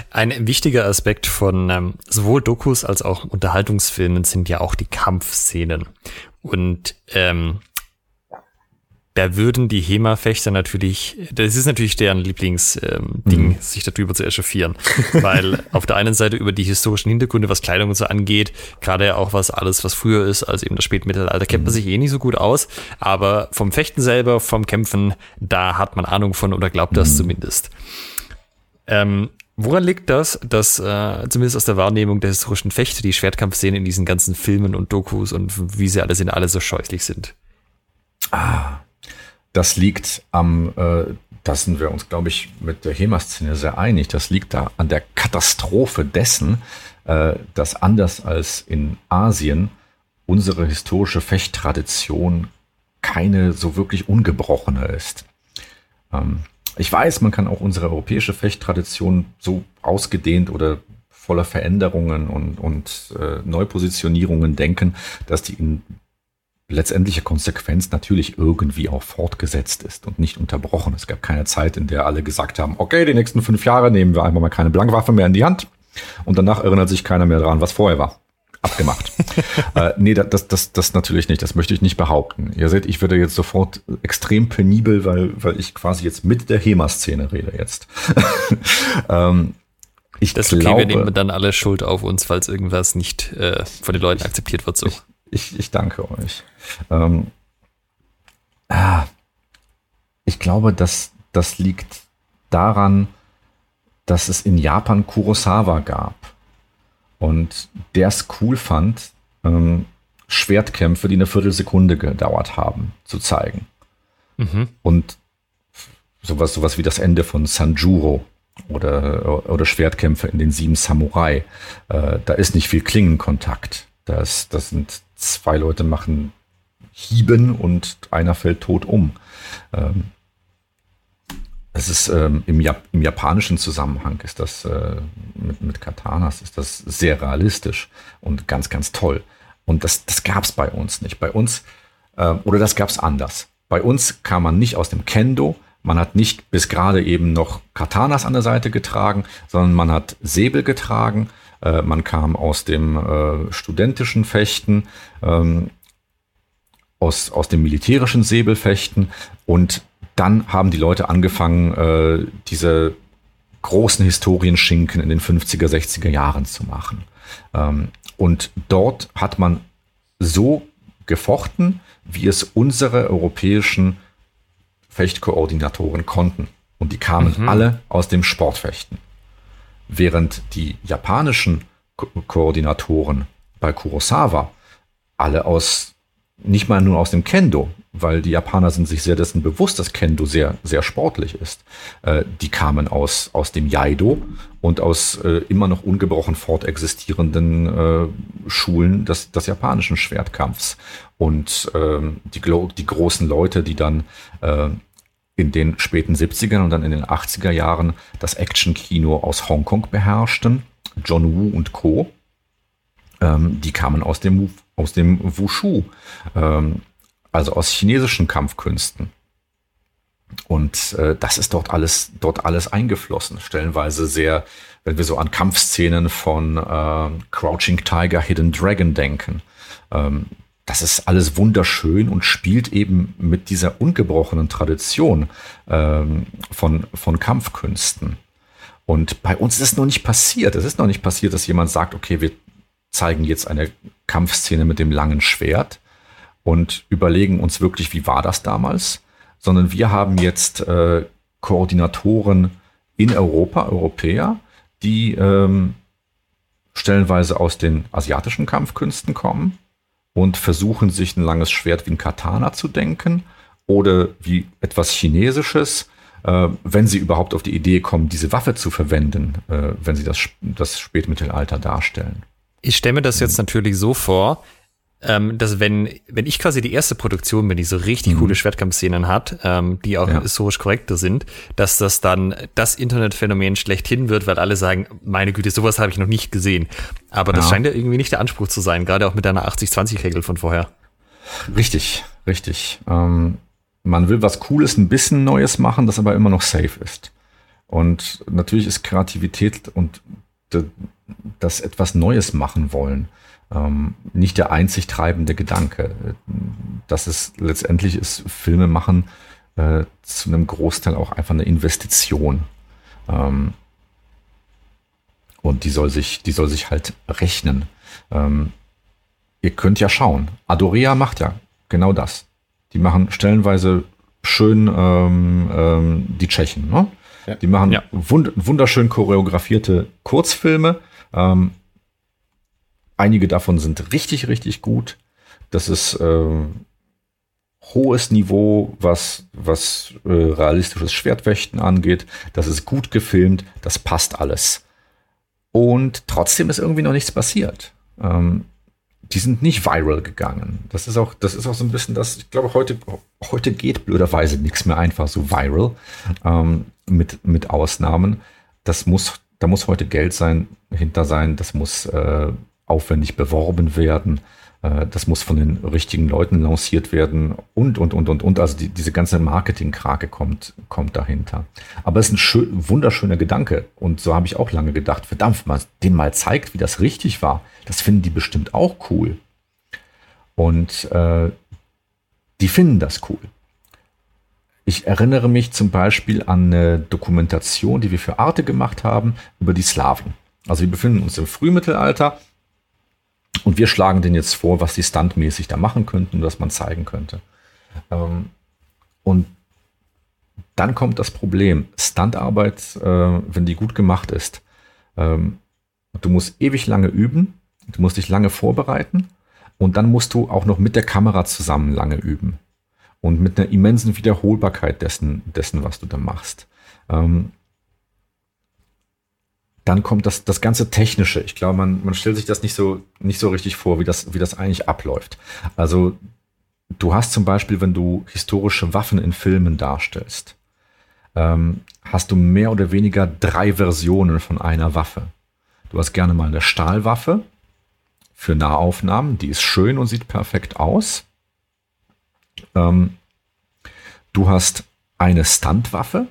Ein wichtiger Aspekt von ähm, sowohl Dokus als auch Unterhaltungsfilmen sind ja auch die Kampfszenen. Und ähm, da würden die HEMA-Fechter natürlich, das ist natürlich deren Lieblingsding, ähm, mhm. sich darüber zu echauffieren. Weil auf der einen Seite über die historischen Hintergründe, was Kleidung und so angeht, gerade auch was alles, was früher ist, als eben das Spätmittelalter, kennt man mhm. sich eh nicht so gut aus. Aber vom Fechten selber, vom Kämpfen, da hat man Ahnung von oder glaubt das mhm. zumindest. Ähm, Woran liegt das, dass äh, zumindest aus der Wahrnehmung der historischen Fechter die Schwertkampfszenen in diesen ganzen Filmen und Dokus und wie sie alle sind, alle so scheußlich sind? Ah, das liegt am, äh, da sind wir uns, glaube ich, mit der HEMA-Szene sehr einig, das liegt da an der Katastrophe dessen, äh, dass anders als in Asien unsere historische Fechttradition keine so wirklich ungebrochene ist. Ähm, ich weiß, man kann auch unsere europäische Fechttradition so ausgedehnt oder voller Veränderungen und, und äh, Neupositionierungen denken, dass die in letztendliche Konsequenz natürlich irgendwie auch fortgesetzt ist und nicht unterbrochen. Es gab keine Zeit, in der alle gesagt haben, okay, die nächsten fünf Jahre nehmen wir einfach mal keine Blankwaffe mehr in die Hand und danach erinnert sich keiner mehr daran, was vorher war. Abgemacht. äh, nee, das, das, das natürlich nicht. Das möchte ich nicht behaupten. Ihr seht, ich werde jetzt sofort extrem penibel, weil, weil ich quasi jetzt mit der HEMA-Szene rede jetzt. ähm, ich das ist glaube, okay, wir nehmen dann alle Schuld auf uns, falls irgendwas nicht äh, von den Leuten akzeptiert wird. So. Ich, ich, ich danke euch. Ähm, ah, ich glaube, dass das liegt daran, dass es in Japan Kurosawa gab und der es cool fand, ähm, Schwertkämpfe, die eine Viertelsekunde gedauert haben, zu zeigen. Mhm. Und sowas, sowas wie das Ende von Sanjuro oder, oder Schwertkämpfe in den sieben Samurai. Äh, da ist nicht viel Klingenkontakt. Das, das sind zwei Leute machen Hieben und einer fällt tot um. Ähm, es ist ähm, im, Jap im, japanischen Zusammenhang ist das äh, mit, mit, Katanas ist das sehr realistisch und ganz, ganz toll. Und das, das gab es bei uns nicht. Bei uns, äh, oder das gab es anders. Bei uns kam man nicht aus dem Kendo, man hat nicht bis gerade eben noch Katanas an der Seite getragen, sondern man hat Säbel getragen äh, man kam aus dem äh, studentischen Fechten, ähm, aus, aus dem militärischen Säbelfechten und dann haben die Leute angefangen, äh, diese großen Historienschinken in den 50er, 60er Jahren zu machen. Ähm, und dort hat man so gefochten, wie es unsere europäischen Fechtkoordinatoren konnten. Und die kamen mhm. alle aus dem Sportfechten während die japanischen Ko Koordinatoren bei Kurosawa alle aus, nicht mal nur aus dem Kendo, weil die Japaner sind sich sehr dessen bewusst, dass Kendo sehr, sehr sportlich ist. Äh, die kamen aus, aus dem Jaido und aus äh, immer noch ungebrochen fortexistierenden äh, Schulen des, des japanischen Schwertkampfs. Und ähm, die, die großen Leute, die dann äh, in den späten 70ern und dann in den 80er Jahren das Actionkino aus Hongkong beherrschten, John Woo und Co., ähm, die kamen aus dem, aus dem Wushu. Ähm, also aus chinesischen Kampfkünsten. Und äh, das ist dort alles, dort alles eingeflossen. Stellenweise sehr, wenn wir so an Kampfszenen von äh, Crouching Tiger, Hidden Dragon denken. Ähm, das ist alles wunderschön und spielt eben mit dieser ungebrochenen Tradition ähm, von, von Kampfkünsten. Und bei uns ist es noch nicht passiert. Es ist noch nicht passiert, dass jemand sagt, okay, wir zeigen jetzt eine Kampfszene mit dem langen Schwert, und überlegen uns wirklich, wie war das damals, sondern wir haben jetzt äh, Koordinatoren in Europa, Europäer, die ähm, stellenweise aus den asiatischen Kampfkünsten kommen und versuchen sich ein langes Schwert wie ein Katana zu denken oder wie etwas Chinesisches, äh, wenn sie überhaupt auf die Idee kommen, diese Waffe zu verwenden, äh, wenn sie das, das Spätmittelalter darstellen. Ich stelle mir das jetzt natürlich so vor, ähm, dass wenn, wenn ich quasi die erste Produktion bin, die so richtig mhm. coole Schwertkampfszenen hat, ähm, die auch ja. historisch korrekter sind, dass das dann das Internetphänomen schlechthin wird, weil alle sagen, meine Güte, sowas habe ich noch nicht gesehen. Aber das scheint ja irgendwie nicht der Anspruch zu sein, gerade auch mit deiner 80-20-Regel von vorher. Richtig, richtig. Ähm, man will was Cooles, ein bisschen Neues machen, das aber immer noch safe ist. Und natürlich ist Kreativität und das etwas Neues machen wollen ähm, nicht der einzig treibende Gedanke. Das ist letztendlich ist Filme machen äh, zu einem Großteil auch einfach eine Investition. Ähm, und die soll sich, die soll sich halt rechnen. Ähm, ihr könnt ja schauen. Adorea macht ja genau das. Die machen stellenweise schön ähm, ähm, die Tschechen. Ne? Ja. Die machen ja. wund wunderschön choreografierte Kurzfilme. Ähm, Einige davon sind richtig, richtig gut. Das ist äh, hohes Niveau, was, was äh, realistisches Schwertwächten angeht. Das ist gut gefilmt, das passt alles. Und trotzdem ist irgendwie noch nichts passiert. Ähm, die sind nicht viral gegangen. Das ist auch, das ist auch so ein bisschen das, ich glaube, heute, heute geht blöderweise nichts mehr einfach so viral, ähm, mit, mit Ausnahmen. Das muss, da muss heute Geld sein, hinter sein, das muss äh, aufwendig beworben werden. Äh, das muss von den richtigen Leuten lanciert werden und, und, und, und, und. Also die, diese ganze Marketing-Krake kommt, kommt dahinter. Aber es ist ein schön, wunderschöner Gedanke. Und so habe ich auch lange gedacht, verdammt, man den mal zeigt, wie das richtig war. Das finden die bestimmt auch cool. Und äh, die finden das cool. Ich erinnere mich zum Beispiel an eine Dokumentation, die wir für Arte gemacht haben, über die Slawen. Also wir befinden uns im Frühmittelalter und wir schlagen denen jetzt vor, was sie standmäßig da machen könnten, was man zeigen könnte. Ähm, und dann kommt das Problem. Standarbeit, äh, wenn die gut gemacht ist, ähm, du musst ewig lange üben, du musst dich lange vorbereiten und dann musst du auch noch mit der Kamera zusammen lange üben. Und mit einer immensen Wiederholbarkeit dessen, dessen was du da machst. Ähm, dann kommt das, das ganze Technische. Ich glaube, man, man stellt sich das nicht so, nicht so richtig vor, wie das, wie das eigentlich abläuft. Also, du hast zum Beispiel, wenn du historische Waffen in Filmen darstellst, ähm, hast du mehr oder weniger drei Versionen von einer Waffe. Du hast gerne mal eine Stahlwaffe für Nahaufnahmen, die ist schön und sieht perfekt aus. Ähm, du hast eine Standwaffe,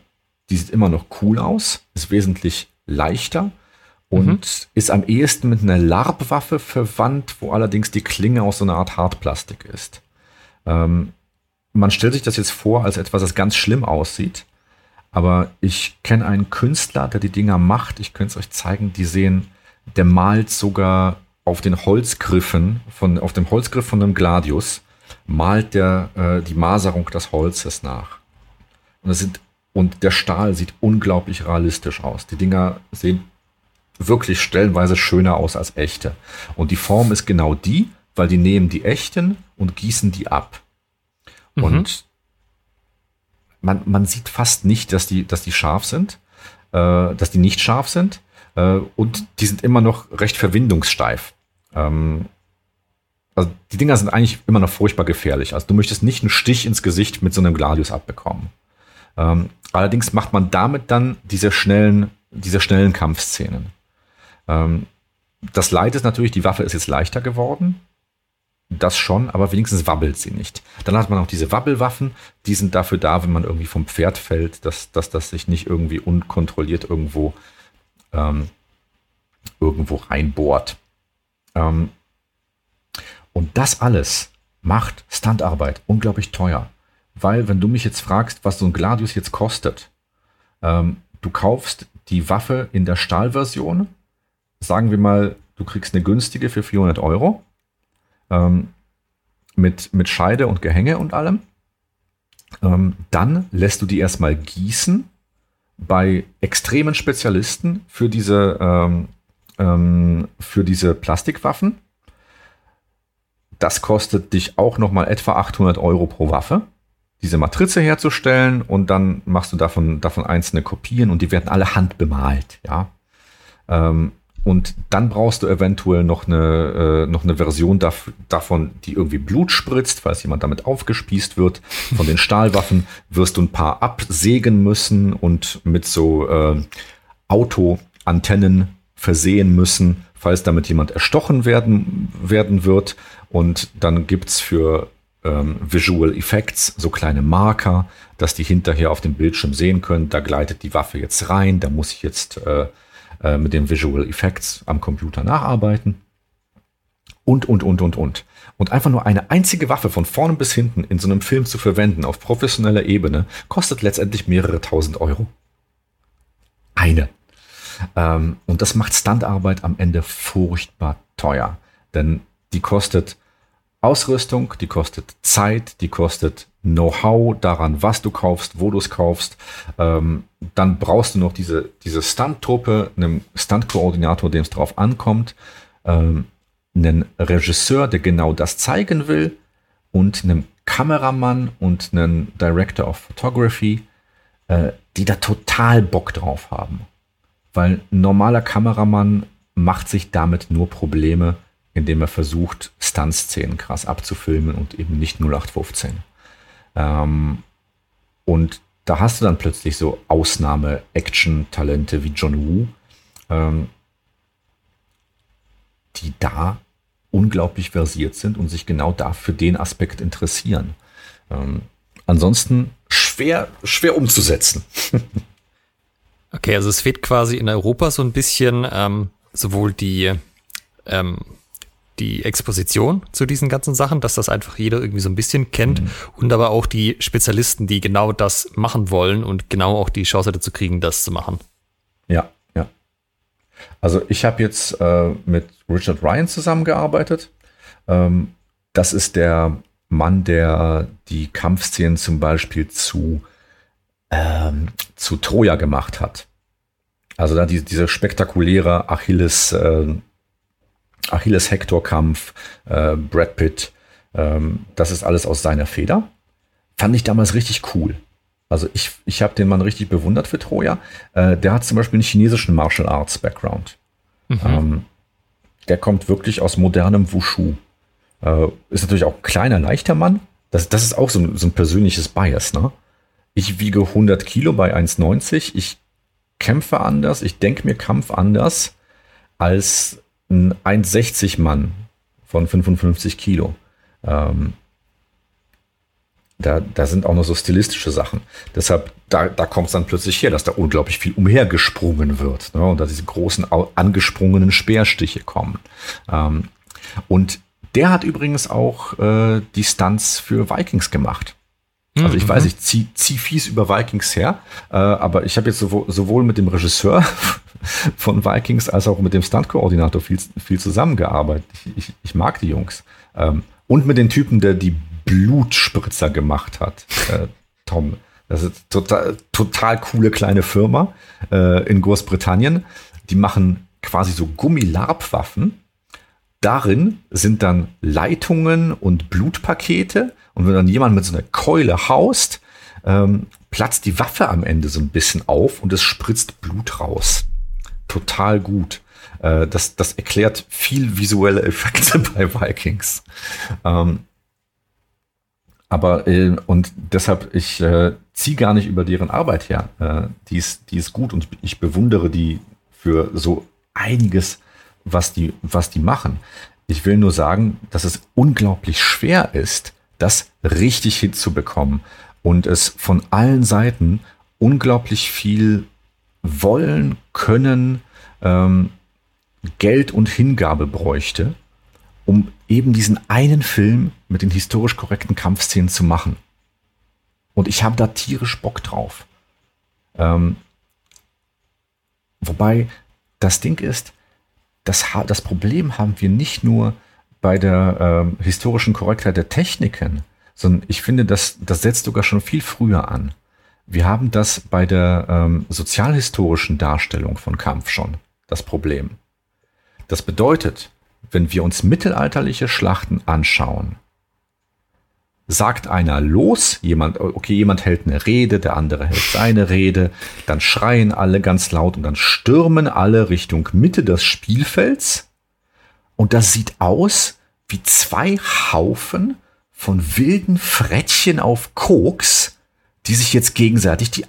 die sieht immer noch cool aus, ist wesentlich leichter und mhm. ist am ehesten mit einer Larbwaffe verwandt, wo allerdings die Klinge aus so einer Art Hartplastik ist. Ähm, man stellt sich das jetzt vor als etwas, das ganz schlimm aussieht, aber ich kenne einen Künstler, der die Dinger macht. Ich könnte es euch zeigen. Die sehen, der malt sogar auf den Holzgriffen von auf dem Holzgriff von einem Gladius malt der äh, die Maserung des Holzes nach. Und das sind und der Stahl sieht unglaublich realistisch aus. Die Dinger sehen wirklich stellenweise schöner aus als echte. Und die Form ist genau die, weil die nehmen die echten und gießen die ab. Mhm. Und man, man sieht fast nicht, dass die, dass die scharf sind, äh, dass die nicht scharf sind. Äh, und die sind immer noch recht verwindungssteif. Ähm, also die Dinger sind eigentlich immer noch furchtbar gefährlich. Also du möchtest nicht einen Stich ins Gesicht mit so einem Gladius abbekommen. Ähm, allerdings macht man damit dann diese schnellen, diese schnellen Kampfszenen. Ähm, das Leid ist natürlich, die Waffe ist jetzt leichter geworden. Das schon, aber wenigstens wabbelt sie nicht. Dann hat man auch diese Wabbelwaffen, die sind dafür da, wenn man irgendwie vom Pferd fällt, dass, dass das sich nicht irgendwie unkontrolliert irgendwo, ähm, irgendwo reinbohrt. Ähm, und das alles macht Standarbeit unglaublich teuer. Weil, wenn du mich jetzt fragst, was so ein Gladius jetzt kostet, ähm, du kaufst die Waffe in der Stahlversion, sagen wir mal, du kriegst eine günstige für 400 Euro, ähm, mit, mit Scheide und Gehänge und allem. Ähm, dann lässt du die erstmal gießen bei extremen Spezialisten für diese, ähm, ähm, für diese Plastikwaffen. Das kostet dich auch nochmal etwa 800 Euro pro Waffe, diese Matrize herzustellen und dann machst du davon, davon einzelne Kopien und die werden alle handbemalt, ja. Ähm, und dann brauchst du eventuell noch eine, äh, noch eine Version dav davon, die irgendwie Blut spritzt, falls jemand damit aufgespießt wird. Von den Stahlwaffen wirst du ein paar absägen müssen und mit so äh, Autoantennen versehen müssen, falls damit jemand erstochen werden, werden wird. Und dann gibt's für ähm, Visual Effects so kleine Marker, dass die hinterher auf dem Bildschirm sehen können, da gleitet die Waffe jetzt rein, da muss ich jetzt äh, äh, mit den Visual Effects am Computer nacharbeiten. Und, und, und, und, und. Und einfach nur eine einzige Waffe von vorne bis hinten in so einem Film zu verwenden auf professioneller Ebene, kostet letztendlich mehrere tausend Euro. Eine. Ähm, und das macht Standarbeit am Ende furchtbar teuer. Denn die kostet Ausrüstung, die kostet Zeit, die kostet Know-how daran, was du kaufst, wo du es kaufst. Ähm, dann brauchst du noch diese, diese Stunt-Truppe, einen Stunt-Koordinator, dem es drauf ankommt, ähm, einen Regisseur, der genau das zeigen will und einen Kameramann und einen Director of Photography, äh, die da total Bock drauf haben. Weil ein normaler Kameramann macht sich damit nur Probleme, indem er versucht, Stunt-Szenen krass abzufilmen und eben nicht 0815. Ähm, und da hast du dann plötzlich so Ausnahme-Action-Talente wie John Woo, ähm, die da unglaublich versiert sind und sich genau da für den Aspekt interessieren. Ähm, ansonsten schwer, schwer umzusetzen. okay, also es fehlt quasi in Europa so ein bisschen ähm, sowohl die ähm, die Exposition zu diesen ganzen Sachen, dass das einfach jeder irgendwie so ein bisschen kennt mhm. und aber auch die Spezialisten, die genau das machen wollen und genau auch die Chance dazu kriegen, das zu machen. Ja, ja. Also ich habe jetzt äh, mit Richard Ryan zusammengearbeitet. Ähm, das ist der Mann, der die Kampfszenen zum Beispiel zu, ähm, zu Troja gemacht hat. Also da die, diese spektakuläre Achilles, äh, Achilles-Hector-Kampf, äh, Brad Pitt, ähm, das ist alles aus seiner Feder. Fand ich damals richtig cool. Also ich, ich habe den Mann richtig bewundert für Troja. Äh, der hat zum Beispiel einen chinesischen Martial Arts Background. Mhm. Ähm, der kommt wirklich aus modernem Wushu. Äh, ist natürlich auch ein kleiner, leichter Mann. Das, das ist auch so, so ein persönliches Bias. Ne? Ich wiege 100 Kilo bei 1,90. Ich kämpfe anders. Ich denke mir Kampf anders als ein 1,60 Mann von 55 Kilo. Ähm, da, da sind auch noch so stilistische Sachen. Deshalb, da, da kommt es dann plötzlich her, dass da unglaublich viel umhergesprungen wird. Ne? Und da diese großen angesprungenen Speerstiche kommen. Ähm, und der hat übrigens auch äh, die Stunts für Vikings gemacht. Also ich mhm. weiß, ich zieh, zieh fies über Vikings her, äh, aber ich habe jetzt sowohl, sowohl mit dem Regisseur von Vikings als auch mit dem Stunt-Koordinator viel, viel zusammengearbeitet. Ich, ich, mag die Jungs. Ähm, und mit den Typen, der die Blutspritzer gemacht hat. Äh, Tom, das ist total, total coole kleine Firma äh, in Großbritannien. Die machen quasi so Gummilarpwaffen darin sind dann Leitungen und Blutpakete. Und wenn dann jemand mit so einer Keule haust, ähm, platzt die Waffe am Ende so ein bisschen auf und es spritzt Blut raus. Total gut. Äh, das, das erklärt viel visuelle Effekte bei Vikings. Ähm, aber äh, und deshalb, ich äh, ziehe gar nicht über deren Arbeit her. Äh, die, ist, die ist gut und ich bewundere die für so einiges, was die, was die machen. Ich will nur sagen, dass es unglaublich schwer ist, das richtig hinzubekommen und es von allen Seiten unglaublich viel wollen, können, ähm, Geld und Hingabe bräuchte, um eben diesen einen Film mit den historisch korrekten Kampfszenen zu machen. Und ich habe da tierisch Bock drauf. Ähm, wobei das Ding ist, das, das Problem haben wir nicht nur bei der ähm, historischen Korrektheit der Techniken, sondern ich finde, das, das setzt sogar schon viel früher an. Wir haben das bei der ähm, sozialhistorischen Darstellung von Kampf schon, das Problem. Das bedeutet, wenn wir uns mittelalterliche Schlachten anschauen, sagt einer los, jemand, okay, jemand hält eine Rede, der andere hält seine Rede, dann schreien alle ganz laut und dann stürmen alle Richtung Mitte des Spielfelds und das sieht aus wie zwei Haufen von wilden Frettchen auf Koks, die sich jetzt gegenseitig die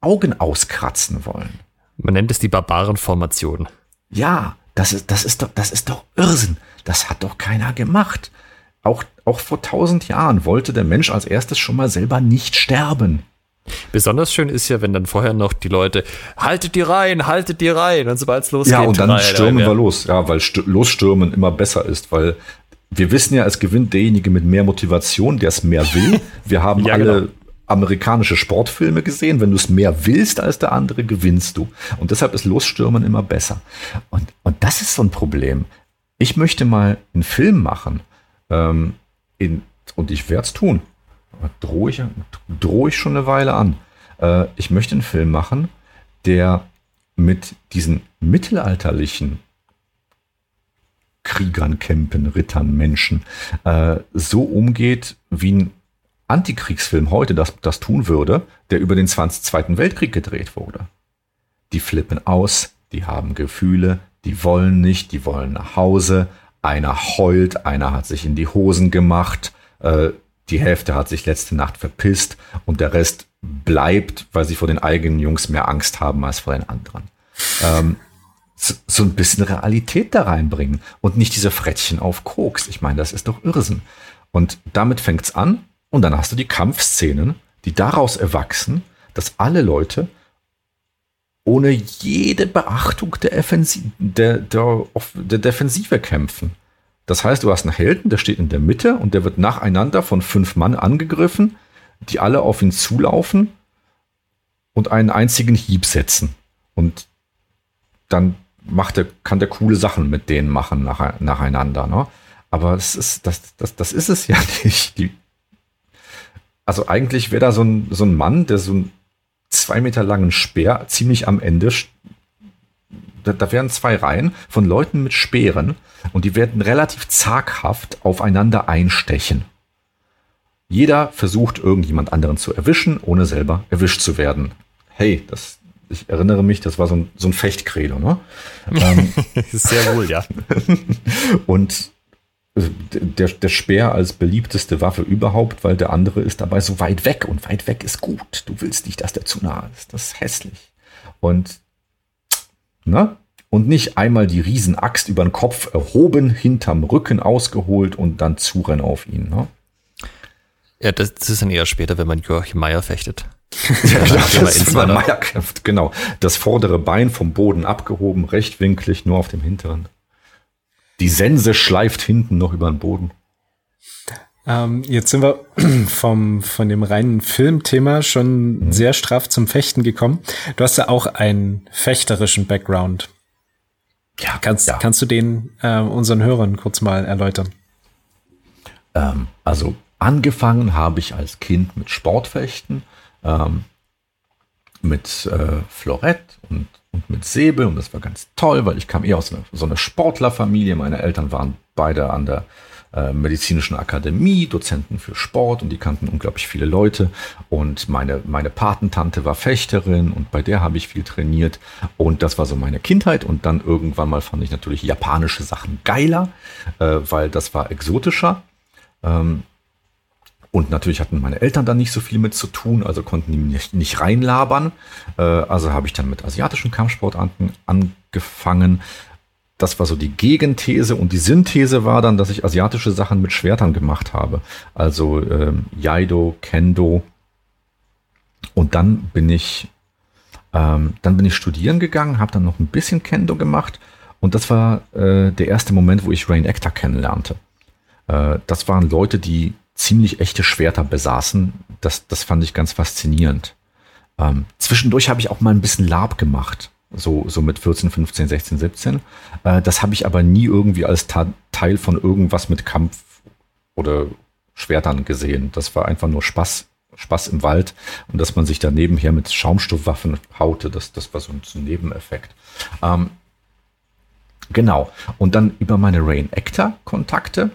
Augen auskratzen wollen. Man nennt es die Barbarenformation. Ja, das ist, das ist doch, das ist doch Irrsinn. Das hat doch keiner gemacht. Auch, auch vor tausend Jahren wollte der Mensch als erstes schon mal selber nicht sterben. Besonders schön ist ja, wenn dann vorher noch die Leute, haltet die rein, haltet die rein und sobald es losgeht. Ja, und dann rein, stürmen rein, wir los. Ja, weil losstürmen immer besser ist, weil wir wissen ja, es gewinnt derjenige mit mehr Motivation, der es mehr will. Wir haben ja, alle genau amerikanische Sportfilme gesehen. Wenn du es mehr willst als der andere, gewinnst du. Und deshalb ist Losstürmen immer besser. Und, und das ist so ein Problem. Ich möchte mal einen Film machen. Ähm, in, und ich werde es tun. Drohe ich, droh ich schon eine Weile an. Äh, ich möchte einen Film machen, der mit diesen mittelalterlichen Kriegern, Campen, Rittern, Menschen äh, so umgeht, wie ein Antikriegsfilm heute das, das tun würde, der über den 20, Zweiten Weltkrieg gedreht wurde. Die flippen aus, die haben Gefühle, die wollen nicht, die wollen nach Hause, einer heult, einer hat sich in die Hosen gemacht, äh, die Hälfte hat sich letzte Nacht verpisst und der Rest bleibt, weil sie vor den eigenen Jungs mehr Angst haben als vor den anderen. Ähm, so, ein bisschen Realität da reinbringen und nicht diese Frettchen auf Koks. Ich meine, das ist doch Irrsinn. Und damit fängt's an und dann hast du die Kampfszenen, die daraus erwachsen, dass alle Leute ohne jede Beachtung der, Offensive, der, der, der Defensive kämpfen. Das heißt, du hast einen Helden, der steht in der Mitte und der wird nacheinander von fünf Mann angegriffen, die alle auf ihn zulaufen und einen einzigen Hieb setzen. Und dann macht er, kann der coole Sachen mit denen machen nach, nacheinander. Ne? Aber das ist, das, das, das ist es ja nicht. Die, also eigentlich wäre da so ein, so ein Mann, der so einen zwei Meter langen Speer ziemlich am Ende, da, da wären zwei Reihen von Leuten mit Speeren und die werden relativ zaghaft aufeinander einstechen. Jeder versucht, irgendjemand anderen zu erwischen, ohne selber erwischt zu werden. Hey, das, ich erinnere mich, das war so ein, so ein Fechtkredo, ne? ähm, Sehr wohl, ja. und der, der Speer als beliebteste Waffe überhaupt, weil der andere ist dabei so weit weg und weit weg ist gut. Du willst nicht, dass der zu nah ist. Das ist hässlich. Und, ne? Und nicht einmal die Riesenaxt über den Kopf erhoben, hinterm Rücken ausgeholt und dann zurennen auf ihn, ne? Ja, das, das ist dann eher später, wenn man Joachim Meier fechtet. ja, das ist, wenn man Meier kämpft, genau. Das vordere Bein vom Boden abgehoben, rechtwinklig, nur auf dem hinteren. Die Sense schleift hinten noch über den Boden. Ähm, jetzt sind wir vom, von dem reinen Filmthema schon mhm. sehr straff zum Fechten gekommen. Du hast ja auch einen fechterischen Background. Ja, kannst, ja. kannst du den äh, unseren Hörern kurz mal erläutern? Ähm, also angefangen habe ich als Kind mit Sportfechten, ähm, mit äh, Florett und und mit Säbel und das war ganz toll, weil ich kam eher aus einer, so einer Sportlerfamilie. Meine Eltern waren beide an der äh, medizinischen Akademie, Dozenten für Sport und die kannten unglaublich viele Leute. Und meine, meine Patentante war Fechterin und bei der habe ich viel trainiert. Und das war so meine Kindheit. Und dann irgendwann mal fand ich natürlich japanische Sachen geiler, äh, weil das war exotischer. Ähm, und natürlich hatten meine Eltern da nicht so viel mit zu tun, also konnten die nicht, nicht reinlabern. Äh, also habe ich dann mit asiatischen Kampfsportarten angefangen das war so die Gegenthese und die Synthese war dann, dass ich asiatische Sachen mit Schwertern gemacht habe. Also ähm, Jaido, Kendo. Und dann bin ich, ähm, dann bin ich studieren gegangen, habe dann noch ein bisschen Kendo gemacht und das war äh, der erste Moment, wo ich Rain Actor kennenlernte. Äh, das waren Leute, die ziemlich echte Schwerter besaßen. Das, das fand ich ganz faszinierend. Ähm, zwischendurch habe ich auch mal ein bisschen Lab gemacht so, so mit 14, 15, 16, 17. Äh, das habe ich aber nie irgendwie als Teil von irgendwas mit Kampf oder Schwertern gesehen. Das war einfach nur Spaß, Spaß im Wald und dass man sich da nebenher mit Schaumstoffwaffen haute, das, das war so ein, so ein Nebeneffekt. Ähm, genau. Und dann über meine Rain Actor Kontakte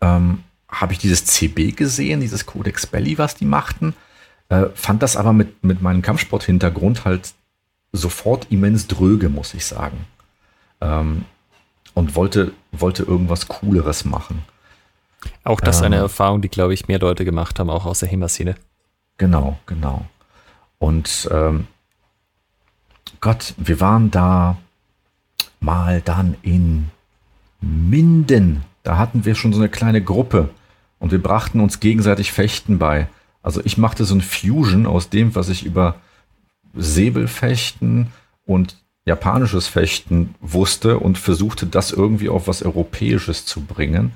ähm, habe ich dieses CB gesehen, dieses Codex Belly, was die machten. Äh, fand das aber mit, mit meinem Kampfsport-Hintergrund halt sofort immens dröge, muss ich sagen. Ähm, und wollte, wollte irgendwas Cooleres machen. Auch das ist eine ähm, Erfahrung, die, glaube ich, mehr Leute gemacht haben, auch aus der HEMA-Szene. Genau, genau. Und ähm, Gott, wir waren da mal dann in Minden. Da hatten wir schon so eine kleine Gruppe und wir brachten uns gegenseitig Fechten bei. Also ich machte so ein Fusion aus dem, was ich über Säbelfechten und japanisches Fechten wusste und versuchte, das irgendwie auf was Europäisches zu bringen.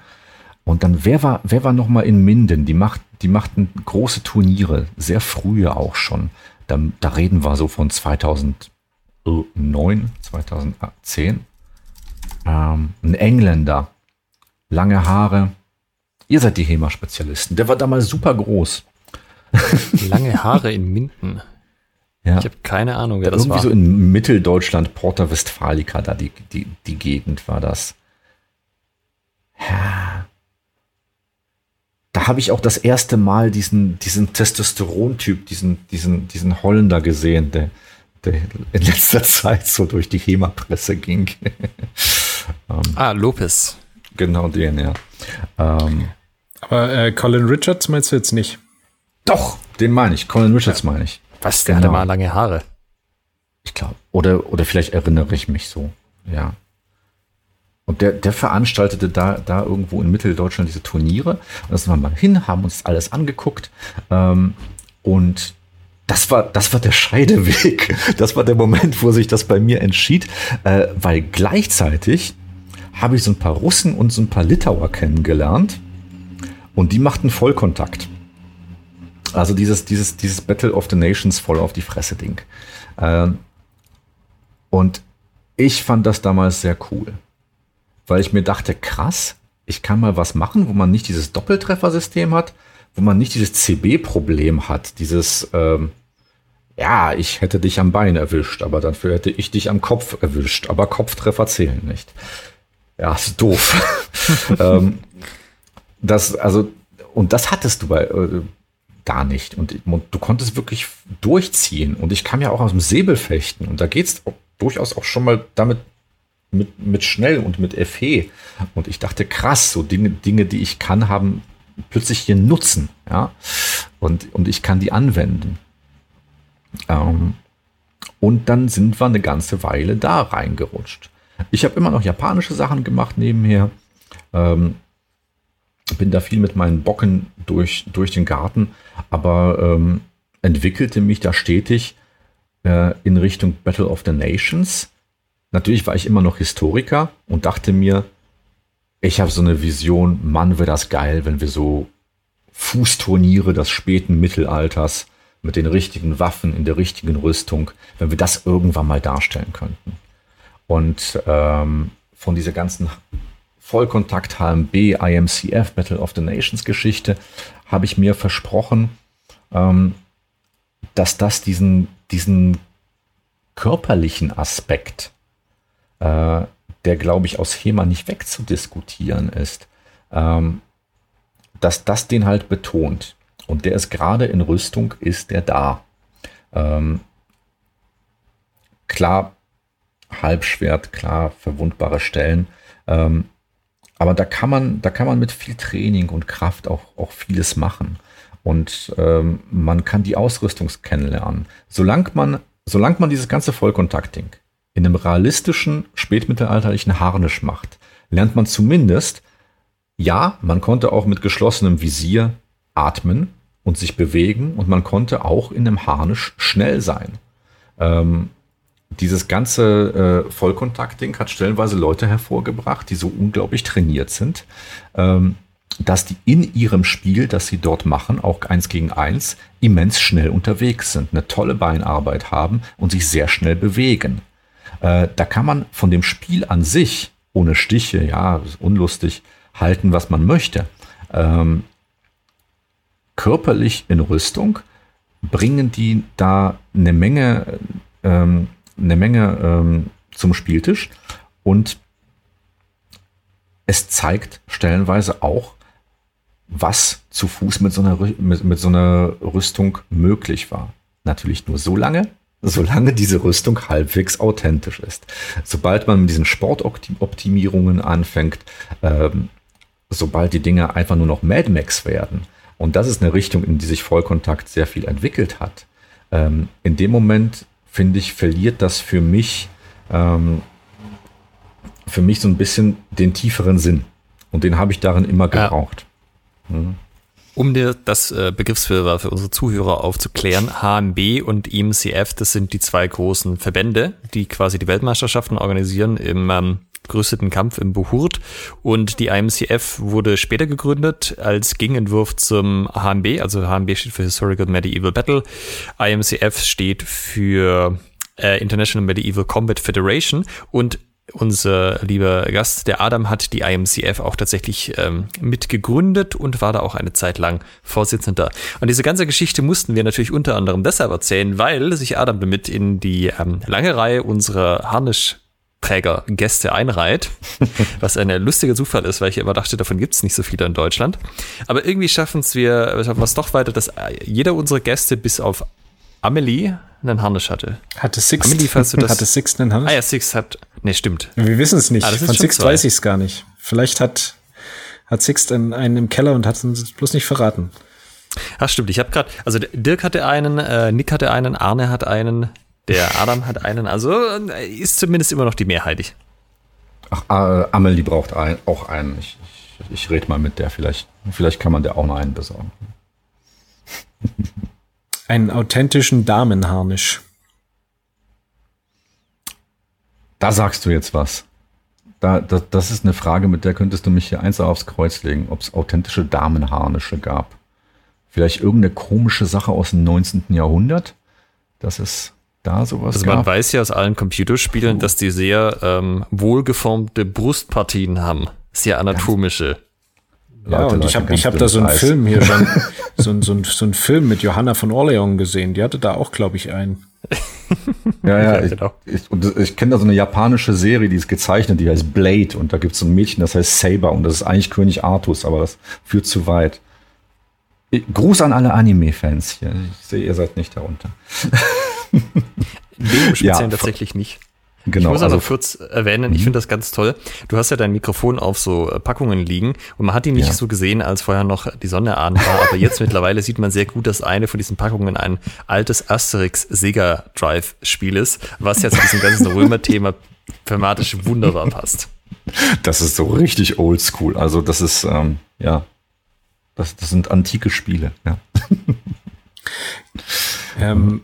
Und dann, wer war, wer war noch mal in Minden? Die, macht, die machten große Turniere, sehr frühe auch schon. Da, da reden wir so von 2009, 2010. Ähm, ein Engländer, lange Haare. Ihr seid die HEMA-Spezialisten. Der war damals super groß. Lange Haare in Minden. Ja. Ich habe keine Ahnung, wer das Irgendwie war. Irgendwie so in Mitteldeutschland, Porta Westfalica, da die, die, die Gegend war das. Ja. Da habe ich auch das erste Mal diesen, diesen Testosteron-Typ, diesen, diesen, diesen Holländer gesehen, der, der in letzter Zeit so durch die HEMA-Presse ging. um, ähm. ah, Lopez. Genau den, ja. Ähm, Aber äh, Colin Richards meinst du jetzt nicht? Doch, den meine ich. Colin Richards ja. meine ich. Was, der genau. hatte mal lange Haare. Ich glaube. Oder, oder vielleicht erinnere ich mich so. Ja. Und der, der veranstaltete da, da irgendwo in Mitteldeutschland diese Turniere. Und da sind wir mal hin, haben uns alles angeguckt. Ähm, und das war, das war der Scheideweg. Das war der Moment, wo sich das bei mir entschied, äh, weil gleichzeitig habe ich so ein paar Russen und so ein paar Litauer kennengelernt und die machten Vollkontakt. Also dieses, dieses, dieses Battle of the Nations voll auf die Fresse Ding. Ähm, und ich fand das damals sehr cool, weil ich mir dachte, krass, ich kann mal was machen, wo man nicht dieses Doppeltreffersystem hat, wo man nicht dieses CB-Problem hat, dieses, ähm, ja, ich hätte dich am Bein erwischt, aber dafür hätte ich dich am Kopf erwischt, aber Kopftreffer zählen nicht. Ja, ist doof. ähm, das, also, und das hattest du bei, äh, gar nicht. Und, und, du konntest wirklich durchziehen. Und ich kam ja auch aus dem Säbelfechten. Und da geht es durchaus auch schon mal damit mit, mit schnell und mit FE. Und ich dachte, krass, so Dinge, Dinge, die ich kann, haben plötzlich hier Nutzen. Ja? Und, und ich kann die anwenden. Ähm, und dann sind wir eine ganze Weile da reingerutscht. Ich habe immer noch japanische Sachen gemacht nebenher. Ähm, bin da viel mit meinen Bocken durch, durch den Garten, aber ähm, entwickelte mich da stetig äh, in Richtung Battle of the Nations. Natürlich war ich immer noch Historiker und dachte mir, ich habe so eine Vision, Mann, wäre das geil, wenn wir so Fußturniere des späten Mittelalters mit den richtigen Waffen in der richtigen Rüstung, wenn wir das irgendwann mal darstellen könnten. Und ähm, von dieser ganzen Vollkontakt HMB, IMCF, Battle of the Nations Geschichte, habe ich mir versprochen, ähm, dass das diesen, diesen körperlichen Aspekt, äh, der, glaube ich, aus HEMA nicht wegzudiskutieren ist, ähm, dass das den halt betont. Und der ist gerade in Rüstung, ist der da. Ähm, klar, Halbschwert, klar, verwundbare Stellen. Ähm, aber da kann man, da kann man mit viel Training und Kraft auch, auch vieles machen. Und ähm, man kann die Ausrüstung kennenlernen. Solange man, solange man dieses ganze Vollkontaktding in einem realistischen, spätmittelalterlichen Harnisch macht, lernt man zumindest, ja, man konnte auch mit geschlossenem Visier atmen und sich bewegen und man konnte auch in einem Harnisch schnell sein. Ähm, dieses ganze äh, Vollkontaktding hat stellenweise Leute hervorgebracht, die so unglaublich trainiert sind, ähm, dass die in ihrem Spiel, das sie dort machen, auch eins gegen eins, immens schnell unterwegs sind, eine tolle Beinarbeit haben und sich sehr schnell bewegen. Äh, da kann man von dem Spiel an sich, ohne Stiche, ja, unlustig, halten, was man möchte. Ähm, körperlich in Rüstung bringen die da eine Menge ähm, eine Menge ähm, zum Spieltisch und es zeigt stellenweise auch, was zu Fuß mit so einer, mit, mit so einer Rüstung möglich war. Natürlich nur so lange, solange diese Rüstung halbwegs authentisch ist. Sobald man mit diesen Sportoptimierungen anfängt, ähm, sobald die Dinge einfach nur noch Mad Max werden, und das ist eine Richtung, in die sich Vollkontakt sehr viel entwickelt hat, ähm, in dem Moment finde ich, verliert das für mich, ähm, für mich so ein bisschen den tieferen Sinn. Und den habe ich darin immer gebraucht. Ja. Hm. Um dir das äh, Begriffswirrwarr für unsere Zuhörer aufzuklären, HMB und IMCF, das sind die zwei großen Verbände, die quasi die Weltmeisterschaften organisieren im ähm, gerüsteten Kampf im Buhurt. Und die IMCF wurde später gegründet als Gegenentwurf zum HMB. Also HMB steht für Historical Medieval Battle. IMCF steht für äh, International Medieval Combat Federation. Und unser lieber Gast, der Adam, hat die IMCF auch tatsächlich ähm, mitgegründet und war da auch eine Zeit lang Vorsitzender. Und diese ganze Geschichte mussten wir natürlich unter anderem deshalb erzählen, weil sich Adam damit in die ähm, lange Reihe unserer Harnisch Gäste einreiht, was ein lustiger Zufall ist, weil ich immer dachte, davon gibt es nicht so viele in Deutschland. Aber irgendwie schaffen es wir, schaffen wir es doch weiter, dass jeder unserer Gäste bis auf Amelie einen Harnisch hatte. Hatte Six, Amelie, falls du das, hatte Six einen Harnisch? Ah ja, Six hat, nee, stimmt. Wir wissen es nicht. Ah, Von Six zwei. weiß ich es gar nicht. Vielleicht hat, hat Six einen, einen im Keller und hat es uns bloß nicht verraten. Ach stimmt, ich habe gerade, also Dirk hatte einen, äh, Nick hatte einen, Arne hat einen, der Adam hat einen, also äh, ist zumindest immer noch die Mehrheit. Ach, äh, Amelie braucht ein, auch einen. Ich, ich, ich rede mal mit der, vielleicht, vielleicht kann man der auch noch einen besorgen. einen authentischen Damenharnisch. Da sagst du jetzt was. Da, da, das ist eine Frage, mit der könntest du mich hier eins aufs Kreuz legen, ob es authentische Damenharnische gab. Vielleicht irgendeine komische Sache aus dem 19. Jahrhundert? Das ist da sowas Also man weiß ja aus allen Computerspielen, dass die sehr ähm, wohlgeformte Brustpartien haben. Sehr anatomische. Ja, Leute, und ich habe hab da so einen Eis. Film hier schon, so, so, so einen Film mit Johanna von Orleans gesehen. Die hatte da auch, glaube ich, einen. ja, ja, ich, genau. ich, ich kenne da so eine japanische Serie, die ist gezeichnet, die heißt Blade und da gibt es so ein Mädchen, das heißt Saber und das ist eigentlich König Artus, aber das führt zu weit. Gruß an alle Anime-Fans hier. Ich sehe, ihr seid nicht darunter. Nee, im Speziellen ja, tatsächlich nicht. Genau, ich muss also, noch kurz erwähnen, ich mhm. finde das ganz toll. Du hast ja dein Mikrofon auf so äh, Packungen liegen und man hat ihn nicht ja. so gesehen, als vorher noch die Sonne an war, aber jetzt mittlerweile sieht man sehr gut, dass eine von diesen Packungen ein altes Asterix Sega Drive Spiel ist, was ja zu diesem ganzen Römer-Thema thematisch wunderbar passt. Das ist so richtig oldschool. Also das ist, ähm, ja, das, das sind antike Spiele, ja. ähm,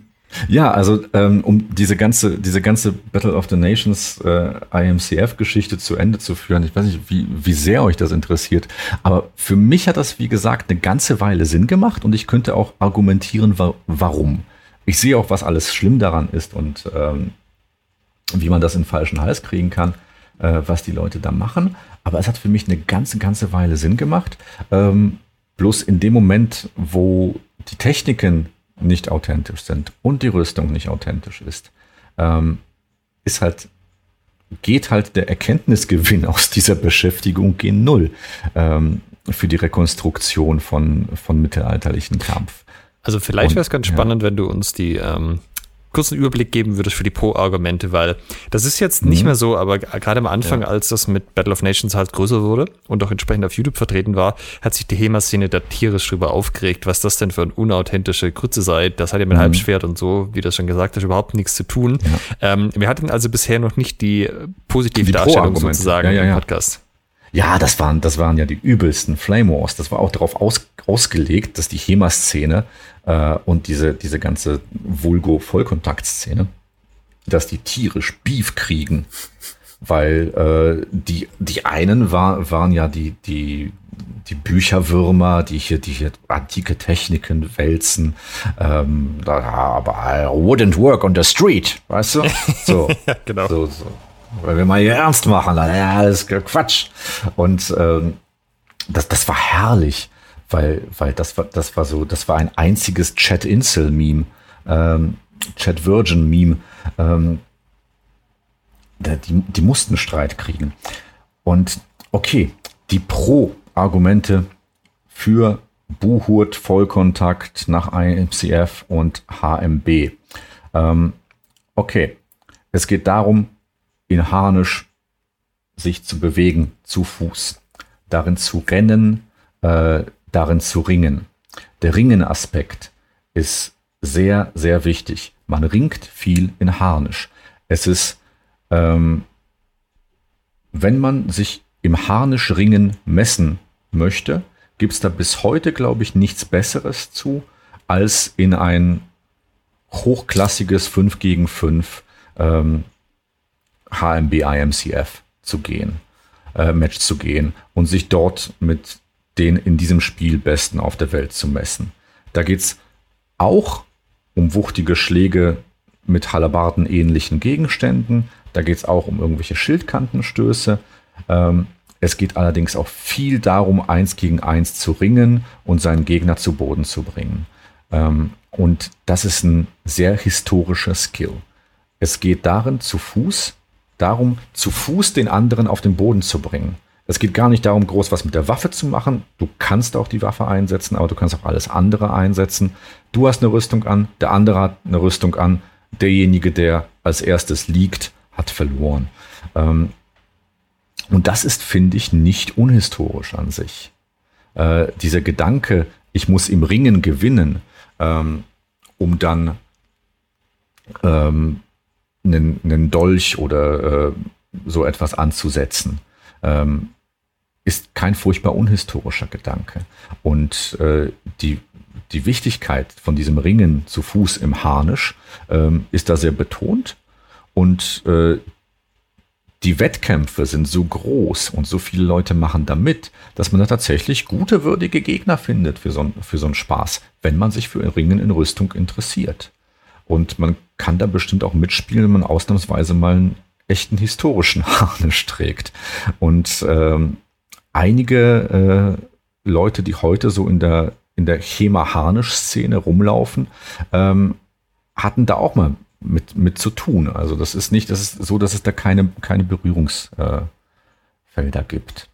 ja, also ähm, um diese ganze, diese ganze Battle of the Nations äh, IMCF-Geschichte zu Ende zu führen, ich weiß nicht, wie, wie sehr euch das interessiert, aber für mich hat das, wie gesagt, eine ganze Weile Sinn gemacht und ich könnte auch argumentieren, wa warum. Ich sehe auch, was alles schlimm daran ist und ähm, wie man das in falschen Hals kriegen kann, äh, was die Leute da machen. Aber es hat für mich eine ganze, ganze Weile Sinn gemacht. Ähm, bloß in dem Moment, wo die Techniken nicht authentisch sind und die Rüstung nicht authentisch ist, ähm, ist halt geht halt der Erkenntnisgewinn aus dieser Beschäftigung gen Null ähm, für die Rekonstruktion von, von mittelalterlichen Kampf. Also vielleicht wäre es ganz spannend, ja. wenn du uns die ähm, kurzen Überblick geben würdest für die Pro-Argumente, weil das ist jetzt nicht mhm. mehr so, aber gerade am Anfang, ja. als das mit Battle of Nations halt größer wurde und auch entsprechend auf YouTube vertreten war, hat sich die HEMA-Szene da tierisch drüber aufgeregt, was das denn für eine unauthentische Grütze sei. Das hat ja mit mhm. Halbschwert und so, wie das schon gesagt hast, überhaupt nichts zu tun. Ja. Ähm, wir hatten also bisher noch nicht die positive die Darstellung sozusagen ja, im Podcast. Ja, das waren, das waren ja die übelsten Flame Wars. Das war auch darauf aus, ausgelegt, dass die HEMA-Szene äh, und diese, diese ganze Vulgo-Vollkontakt-Szene, dass die tierisch Beef kriegen. Weil äh, die, die einen war, waren ja die, die, die Bücherwürmer, die hier, die hier antike Techniken wälzen. Ähm, aber I wouldn't work on the street, weißt du? So, ja, genau. So, so. Weil wir mal hier ernst machen, ja, das ist Quatsch. Und ähm, das, das war herrlich weil, weil das war, das war so, das war ein einziges Chat-Insel-Meme, ähm, Chat-Virgin-Meme. Ähm, die, die mussten Streit kriegen. Und okay, die Pro-Argumente für Buhurt, Vollkontakt nach IMCF und HMB. Ähm, okay, es geht darum, in Harnisch sich zu bewegen, zu Fuß, darin zu rennen, äh, darin zu ringen. Der Ringen-Aspekt ist sehr, sehr wichtig. Man ringt viel in Harnisch. Es ist, ähm, wenn man sich im Harnisch-Ringen messen möchte, gibt es da bis heute, glaube ich, nichts Besseres zu, als in ein hochklassiges 5 gegen 5 ähm, HMB IMCF zu gehen, äh, Match zu gehen und sich dort mit den in diesem Spiel Besten auf der Welt zu messen. Da geht es auch um wuchtige Schläge mit Halabarden ähnlichen Gegenständen. Da geht es auch um irgendwelche Schildkantenstöße. Ähm, es geht allerdings auch viel darum, eins gegen eins zu ringen und seinen Gegner zu Boden zu bringen. Ähm, und das ist ein sehr historischer Skill. Es geht darin, zu Fuß, darum, zu Fuß den anderen auf den Boden zu bringen. Es geht gar nicht darum, groß was mit der Waffe zu machen. Du kannst auch die Waffe einsetzen, aber du kannst auch alles andere einsetzen. Du hast eine Rüstung an, der andere hat eine Rüstung an. Derjenige, der als erstes liegt, hat verloren. Ähm, und das ist, finde ich, nicht unhistorisch an sich. Äh, dieser Gedanke, ich muss im Ringen gewinnen, ähm, um dann ähm, einen, einen Dolch oder äh, so etwas anzusetzen ähm, ist kein furchtbar unhistorischer Gedanke. Und äh, die, die Wichtigkeit von diesem Ringen zu Fuß im Harnisch ähm, ist da sehr betont. Und äh, die Wettkämpfe sind so groß und so viele Leute machen da mit, dass man da tatsächlich gute, würdige Gegner findet für so, für so einen Spaß, wenn man sich für Ringen in Rüstung interessiert. Und man kann da bestimmt auch mitspielen, wenn man ausnahmsweise mal einen echten historischen Harnisch trägt. Und ähm, einige äh, Leute, die heute so in der, in der Chema-Harnisch-Szene rumlaufen, ähm, hatten da auch mal mit, mit zu tun. Also das ist nicht, das ist so, dass es da keine, keine Berührungsfelder äh, gibt.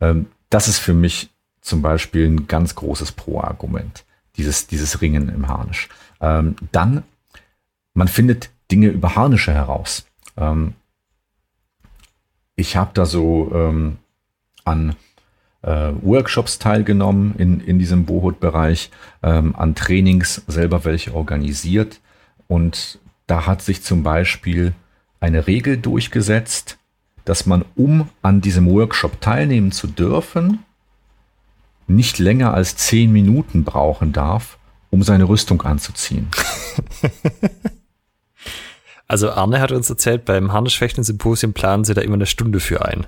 Ähm, das ist für mich zum Beispiel ein ganz großes Pro-Argument, dieses, dieses Ringen im Harnisch. Ähm, dann, man findet Dinge über Harnische heraus. Ähm, ich habe da so ähm, an äh, Workshops teilgenommen in, in diesem Bohut-Bereich, ähm, an Trainings selber welche organisiert. Und da hat sich zum Beispiel eine Regel durchgesetzt, dass man, um an diesem Workshop teilnehmen zu dürfen, nicht länger als zehn Minuten brauchen darf, um seine Rüstung anzuziehen. Also Arne hat uns erzählt, beim Harnischfechten-Symposium planen sie da immer eine Stunde für ein.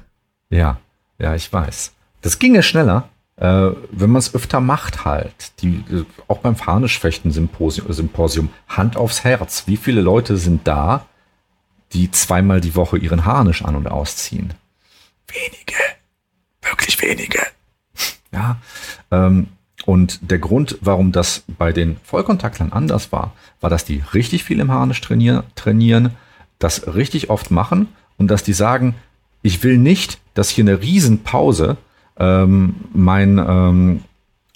Ja, ja, ich weiß. Das ginge schneller, äh, wenn man es öfter macht halt. Die, auch beim Harnischfechten-Symposium, Symposium, Hand aufs Herz. Wie viele Leute sind da, die zweimal die Woche ihren Harnisch an- und ausziehen? Wenige. Wirklich wenige. Ja, ähm, und der Grund, warum das bei den Vollkontaktlern anders war, war, dass die richtig viel im Harnisch trainieren, trainieren das richtig oft machen und dass die sagen, ich will nicht, dass hier eine Riesenpause ähm, mein, ähm,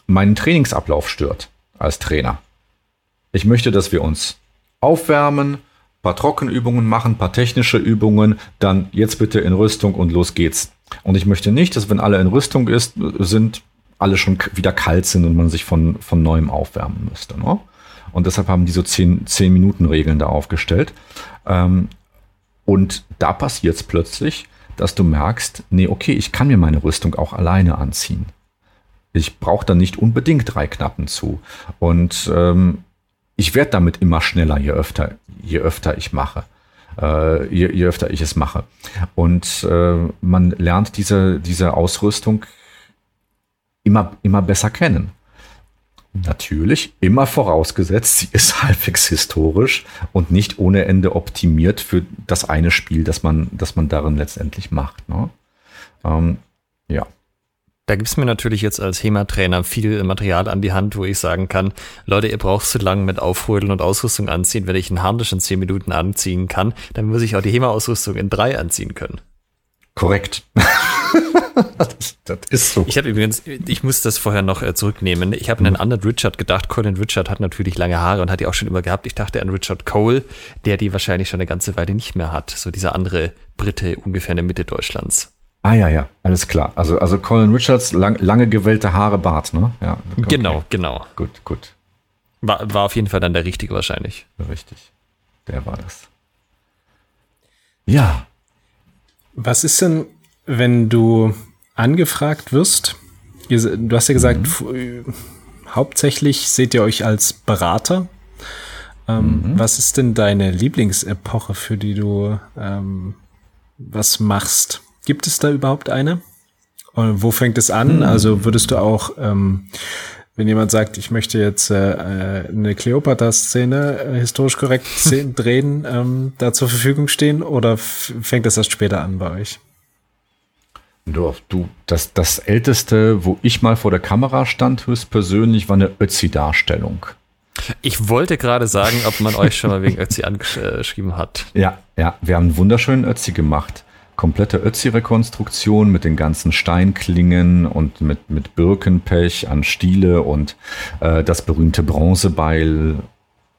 meinen Trainingsablauf stört als Trainer. Ich möchte, dass wir uns aufwärmen, paar Trockenübungen machen, paar technische Übungen, dann jetzt bitte in Rüstung und los geht's. Und ich möchte nicht, dass wenn alle in Rüstung ist, sind, alle schon wieder kalt sind und man sich von, von neuem aufwärmen müsste. Ne? Und deshalb haben die so 10, 10 Minuten Regeln da aufgestellt. Ähm, und da passiert es plötzlich, dass du merkst, nee, okay, ich kann mir meine Rüstung auch alleine anziehen. Ich brauche da nicht unbedingt drei Knappen zu. Und ähm, ich werde damit immer schneller, je öfter, je öfter ich mache. Äh, je, je öfter ich es mache. Und äh, man lernt diese, diese Ausrüstung immer, immer besser kennen. Natürlich immer vorausgesetzt, sie ist halbwegs historisch und nicht ohne Ende optimiert für das eine Spiel, das man, das man darin letztendlich macht. Ne? Ähm, ja. Da gibt es mir natürlich jetzt als HEMA-Trainer viel Material an die Hand, wo ich sagen kann, Leute, ihr braucht zu lange mit Aufrödeln und Ausrüstung anziehen. Wenn ich einen Harnisch in zehn Minuten anziehen kann, dann muss ich auch die HEMA-Ausrüstung in drei anziehen können. Korrekt. das, das, ist so. Ich habe übrigens, ich muss das vorher noch äh, zurücknehmen. Ich habe an einen anderen Richard gedacht. Colin Richard hat natürlich lange Haare und hat die auch schon immer gehabt. Ich dachte an Richard Cole, der die wahrscheinlich schon eine ganze Weile nicht mehr hat. So dieser andere Brite ungefähr in der Mitte Deutschlands. Ah ja, ja, alles klar. Also, also Colin Richards, lang, lange gewellte Haare, Bart, ne? Ja. Okay. Genau, genau. Gut, gut. War, war auf jeden Fall dann der Richtige wahrscheinlich. Richtig. Der war das. Ja. Was ist denn wenn du angefragt wirst, du hast ja gesagt, mhm. hauptsächlich seht ihr euch als Berater. Ähm, mhm. Was ist denn deine Lieblingsepoche, für die du ähm, was machst? Gibt es da überhaupt eine? Und wo fängt es an? Mhm. Also würdest du auch, ähm, wenn jemand sagt, ich möchte jetzt äh, äh eine Kleopatra-Szene äh, historisch korrekt drehen, ähm, da zur Verfügung stehen oder fängt das erst später an bei euch? Du, du, das, das älteste, wo ich mal vor der Kamera stand, höchstpersönlich, war eine Ötzi-Darstellung. Ich wollte gerade sagen, ob man euch schon mal wegen Ötzi angeschrieben hat. Ja, ja, wir haben einen wunderschönen Ötzi gemacht. Komplette Ötzi-Rekonstruktion mit den ganzen Steinklingen und mit, mit Birkenpech an Stiele und äh, das berühmte Bronzebeil,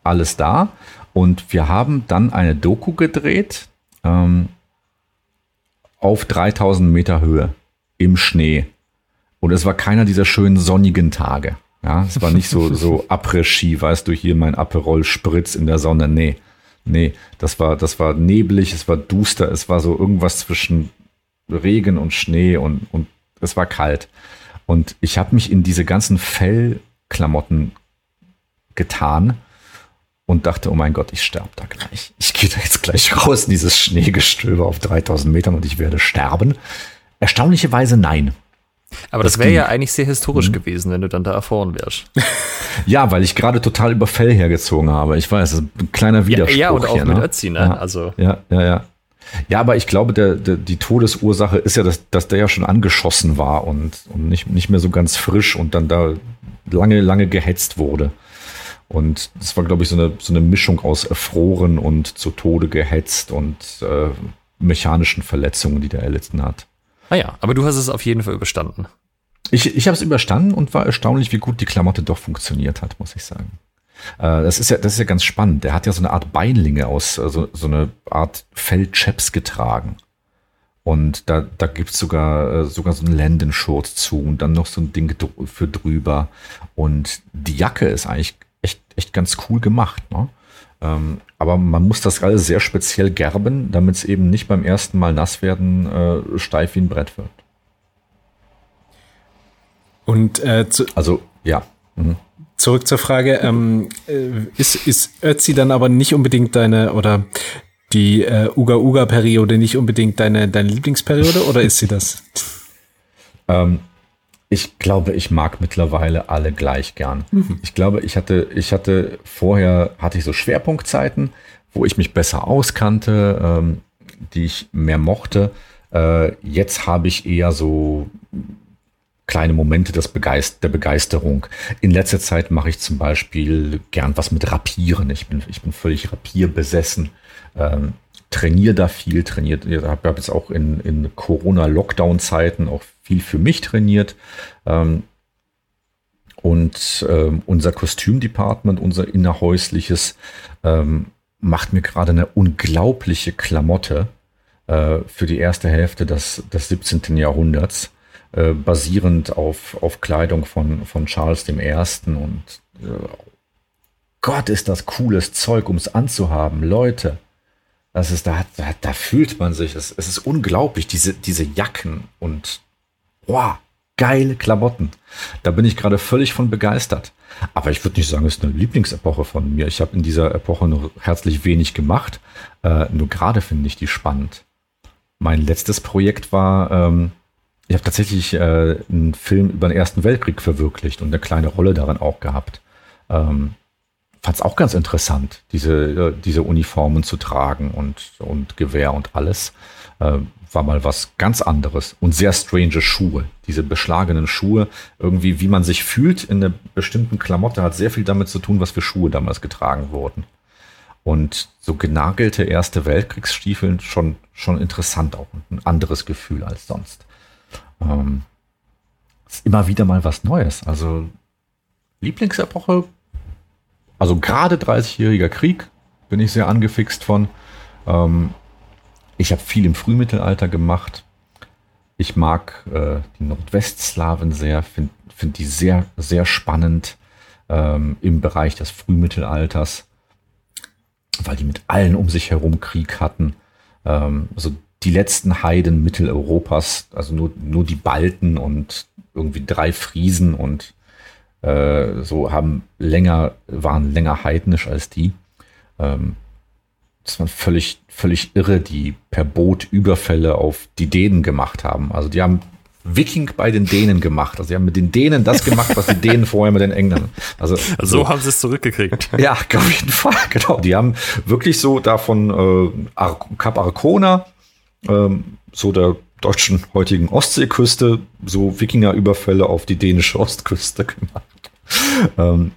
alles da. Und wir haben dann eine Doku gedreht, ähm, auf 3000 Meter Höhe im Schnee. Und es war keiner dieser schönen sonnigen Tage. Ja, es war nicht so, so Après-Ski, weißt du, hier mein Aperol Spritz in der Sonne. Nee, nee, das war, das war neblig, es war duster, es war so irgendwas zwischen Regen und Schnee und, und es war kalt. Und ich habe mich in diese ganzen Fellklamotten getan und dachte, oh mein Gott, ich sterbe da gleich. Ich gehe da jetzt gleich raus in dieses Schneegestöber auf 3000 Metern und ich werde sterben. Erstaunlicherweise nein. Aber das, das wäre ja eigentlich sehr historisch mhm. gewesen, wenn du dann da erfahren wärst. Ja, weil ich gerade total über Fell hergezogen habe. Ich weiß, ein kleiner Widerspruch. Ja, ja und auch hier, mit ne? Ötzi, ne? Ja, also. Ja, ja, ja. Ja, aber ich glaube, der, der, die Todesursache ist ja, dass, dass der ja schon angeschossen war und, und nicht, nicht mehr so ganz frisch und dann da lange, lange gehetzt wurde. Und das war, glaube ich, so eine, so eine Mischung aus erfroren und zu Tode gehetzt und äh, mechanischen Verletzungen, die der erlitten hat. Ah ja, aber du hast es auf jeden Fall überstanden. Ich, ich habe es überstanden und war erstaunlich, wie gut die Klamotte doch funktioniert hat, muss ich sagen. Äh, das, ist ja, das ist ja ganz spannend. Der hat ja so eine Art Beinlinge aus, also so eine Art Feldchaps getragen. Und da, da gibt's sogar, äh, sogar so einen Lendenschurz zu und dann noch so ein Ding für drüber. Und die Jacke ist eigentlich echt, ganz cool gemacht. Ne? Ähm, aber man muss das alles sehr speziell gerben, damit es eben nicht beim ersten Mal nass werden äh, steif wie ein Brett wird. Und äh, also ja. Mhm. Zurück zur Frage, ähm, äh, ist, ist Ötzi dann aber nicht unbedingt deine oder die äh, Uga-Uga-Periode nicht unbedingt deine, deine Lieblingsperiode oder ist sie das? ähm, ich glaube, ich mag mittlerweile alle gleich gern. Mhm. Ich glaube, ich hatte, ich hatte vorher hatte ich so Schwerpunktzeiten, wo ich mich besser auskannte, ähm, die ich mehr mochte. Äh, jetzt habe ich eher so kleine Momente des Begeist der Begeisterung. In letzter Zeit mache ich zum Beispiel gern was mit Rapieren. Ich bin, ich bin völlig Rapier besessen. Ähm, trainiere da viel, trainiert, ich habe jetzt auch in, in Corona-Lockdown-Zeiten auch viel für mich trainiert. Ähm, und ähm, unser Kostümdepartment, unser innerhäusliches, ähm, macht mir gerade eine unglaubliche Klamotte äh, für die erste Hälfte des, des 17. Jahrhunderts, äh, basierend auf, auf Kleidung von, von Charles I. Und äh, Gott, ist das cooles Zeug, um es anzuhaben. Leute, das ist, da, da, da fühlt man sich, es, es ist unglaublich, diese, diese Jacken und wow, geile Klamotten. Da bin ich gerade völlig von begeistert. Aber ich würde nicht sagen, es ist eine Lieblingsepoche von mir. Ich habe in dieser Epoche noch herzlich wenig gemacht. Äh, nur gerade finde ich die spannend. Mein letztes Projekt war, ähm, ich habe tatsächlich äh, einen Film über den Ersten Weltkrieg verwirklicht und eine kleine Rolle darin auch gehabt. Ähm, fand es auch ganz interessant, diese, äh, diese Uniformen zu tragen und, und Gewehr und alles. Äh, war mal was ganz anderes und sehr strange Schuhe. Diese beschlagenen Schuhe, irgendwie, wie man sich fühlt in einer bestimmten Klamotte, hat sehr viel damit zu tun, was für Schuhe damals getragen wurden. Und so genagelte Erste Weltkriegsstiefeln schon, schon interessant auch und ein anderes Gefühl als sonst. Ähm, ist immer wieder mal was Neues. Also Lieblingsepoche also gerade 30-jähriger Krieg bin ich sehr angefixt von. Ähm, ich habe viel im Frühmittelalter gemacht. Ich mag äh, die Nordwestslawen sehr, finde find die sehr, sehr spannend ähm, im Bereich des Frühmittelalters, weil die mit allen um sich herum Krieg hatten. Ähm, also die letzten Heiden Mitteleuropas, also nur, nur die Balten und irgendwie drei Friesen und äh, so haben länger, waren länger heidnisch als die. Ähm, das waren völlig, völlig irre, die per Boot Überfälle auf die Dänen gemacht haben. Also die haben Viking bei den Dänen gemacht. Also sie haben mit den Dänen das gemacht, was die Dänen vorher mit den Engländern. Also, also so haben sie es zurückgekriegt. Ja, auf jeden Fall, genau. Die haben wirklich so davon äh, Kap Arcona, ähm, so der deutschen heutigen Ostseeküste, so Wikingerüberfälle auf die dänische Ostküste gemacht ähm,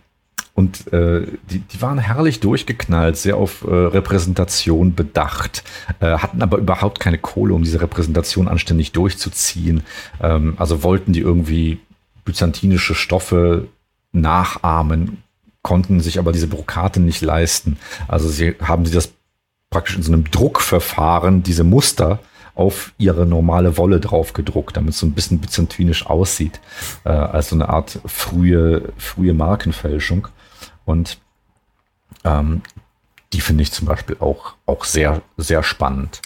und äh, die, die waren herrlich durchgeknallt, sehr auf äh, Repräsentation bedacht, äh, hatten aber überhaupt keine Kohle, um diese Repräsentation anständig durchzuziehen. Ähm, also wollten die irgendwie byzantinische Stoffe nachahmen, konnten sich aber diese Brokate nicht leisten. Also sie haben sie das praktisch in so einem Druckverfahren, diese Muster auf ihre normale Wolle drauf gedruckt, damit es so ein bisschen byzantinisch aussieht, äh, als so eine Art frühe, frühe Markenfälschung. Und ähm, die finde ich zum Beispiel auch, auch sehr, sehr spannend.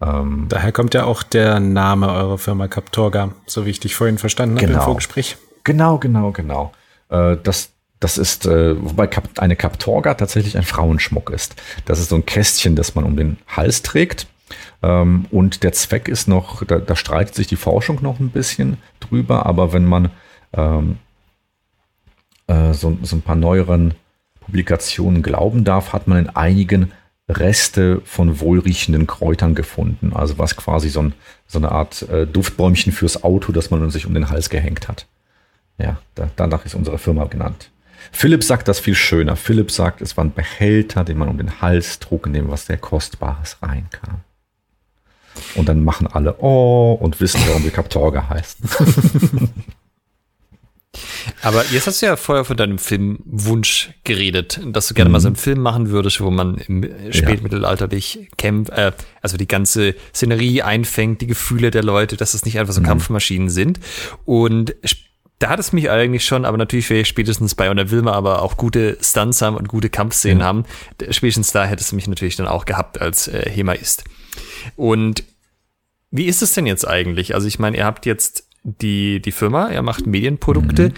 Ähm, Daher kommt ja auch der Name eurer Firma Captorga, so wie ich dich vorhin verstanden genau, habe im Vorgespräch. Genau, genau, genau. Äh, das, das ist, äh, wobei eine Captorga tatsächlich ein Frauenschmuck ist. Das ist so ein Kästchen, das man um den Hals trägt ähm, und der Zweck ist noch, da, da, streitet sich die Forschung noch ein bisschen drüber, aber wenn man ähm, äh, so, so ein paar neueren Publikationen glauben darf, hat man in einigen Reste von wohlriechenden Kräutern gefunden. Also was quasi so, ein, so eine Art äh, Duftbäumchen fürs Auto, das man sich um den Hals gehängt hat. Ja, da, danach ist unsere Firma genannt. Philipp sagt das viel schöner. Philipp sagt, es war ein Behälter, den man um den Hals trug, in dem was sehr Kostbares reinkam. Und dann machen alle Oh und wissen, warum die Kaptorga heißt. Aber jetzt hast du ja vorher von deinem Filmwunsch geredet, dass du gerne mhm. mal so einen Film machen würdest, wo man im Spätmittelalter dich kämpft, äh, also die ganze Szenerie einfängt, die Gefühle der Leute, dass es nicht einfach so mhm. Kampfmaschinen sind. Und da hat es mich eigentlich schon, aber natürlich wäre ich spätestens bei, und da will man aber auch gute Stunts haben und gute Kampfszenen mhm. haben. Spätestens da hättest du mich natürlich dann auch gehabt als äh, Hemaist. Und wie ist es denn jetzt eigentlich? Also ich meine, ihr habt jetzt die, die Firma, ihr macht Medienprodukte. Mhm.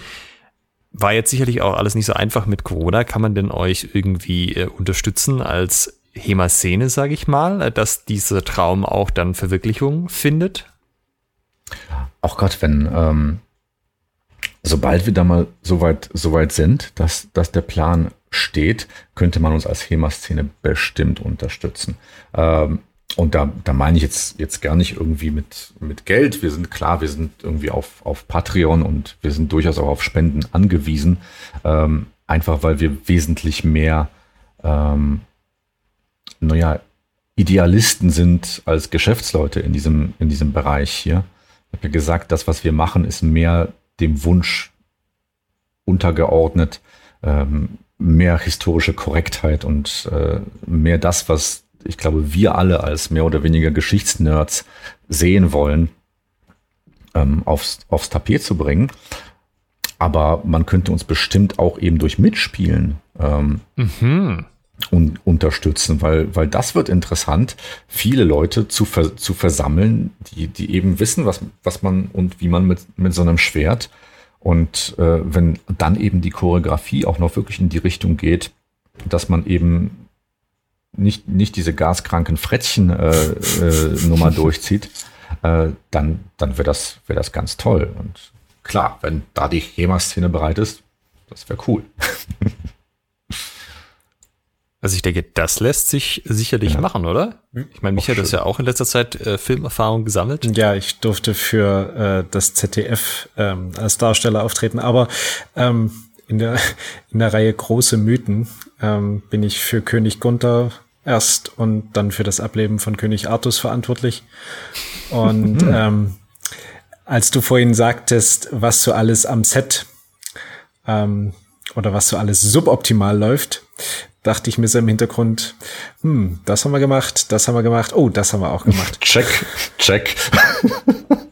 War jetzt sicherlich auch alles nicht so einfach mit Corona. Kann man denn euch irgendwie äh, unterstützen als HEMA-Szene, sage ich mal, dass dieser Traum auch dann Verwirklichung findet? Auch Gott, wenn, ähm, sobald wir da mal so weit, so weit sind, dass, dass der Plan steht, könnte man uns als HEMA-Szene bestimmt unterstützen. Ähm, und da, da meine ich jetzt, jetzt gar nicht irgendwie mit, mit Geld. Wir sind klar, wir sind irgendwie auf, auf Patreon und wir sind durchaus auch auf Spenden angewiesen. Ähm, einfach weil wir wesentlich mehr, ähm, naja, Idealisten sind als Geschäftsleute in diesem, in diesem Bereich hier. Ich habe ja gesagt, das, was wir machen, ist mehr dem Wunsch untergeordnet, ähm, mehr historische Korrektheit und äh, mehr das, was ich glaube, wir alle als mehr oder weniger Geschichtsnerds sehen wollen, ähm, aufs, aufs Tapet zu bringen. Aber man könnte uns bestimmt auch eben durch Mitspielen ähm, mhm. un unterstützen, weil, weil das wird interessant, viele Leute zu, ver zu versammeln, die, die eben wissen, was, was man und wie man mit, mit so einem Schwert und äh, wenn dann eben die Choreografie auch noch wirklich in die Richtung geht, dass man eben nicht, nicht diese gaskranken Frettchen-Nummer äh, äh, durchzieht, äh, dann, dann wäre das, wär das ganz toll. Und klar, wenn da die HEMA-Szene bereit ist, das wäre cool. Also ich denke, das lässt sich sicherlich ja. machen, oder? Ich meine, Michael hat das ja auch in letzter Zeit äh, Filmerfahrung gesammelt. Ja, ich durfte für äh, das ZDF ähm, als Darsteller auftreten, aber ähm, in der in der Reihe große Mythen ähm, bin ich für König Gunther erst und dann für das Ableben von König Artus verantwortlich. Und ähm, als du vorhin sagtest, was so alles am Set ähm, oder was so alles suboptimal läuft, dachte ich mir so im Hintergrund, hm, das haben wir gemacht, das haben wir gemacht, oh, das haben wir auch gemacht. Check, check.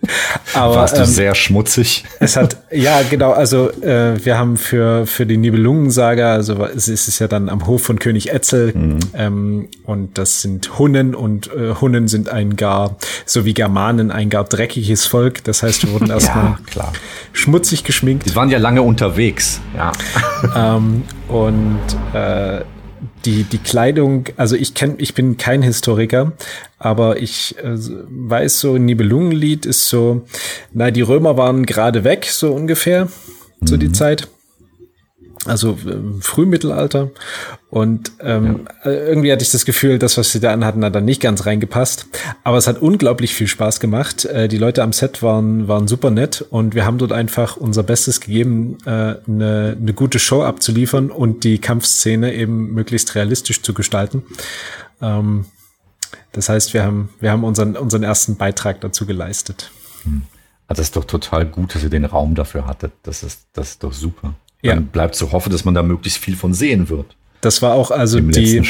Aber, Warst du ähm, sehr schmutzig? Es hat, ja, genau, also äh, wir haben für, für die Nibelungensaga, also es ist ja dann am Hof von König Etzel mhm. ähm, und das sind Hunnen und äh, Hunnen sind ein gar, so wie Germanen, ein gar dreckiges Volk. Das heißt, wir wurden erstmal ja, schmutzig geschminkt. Die waren ja lange unterwegs, ja. ähm, und äh, die, die Kleidung, also ich kenn, ich bin kein Historiker, aber ich äh, weiß so, Nibelungenlied ist so, na, die Römer waren gerade weg, so ungefähr, so mhm. die Zeit also ähm, Frühmittelalter. Und ähm, ja. Äh, irgendwie hatte ich das Gefühl, das, was sie da anhatten, hat dann nicht ganz reingepasst. Aber es hat unglaublich viel Spaß gemacht. Äh, die Leute am Set waren, waren super nett und wir haben dort einfach unser Bestes gegeben, äh, eine, eine gute Show abzuliefern und die Kampfszene eben möglichst realistisch zu gestalten. Ähm, das heißt, wir haben, wir haben unseren, unseren ersten Beitrag dazu geleistet. Hm. Also das ist doch total gut, dass ihr den Raum dafür hattet. Das ist, das ist doch super. Ja. Dann bleibt zu hoffen, dass man da möglichst viel von sehen wird. Das war auch, also die,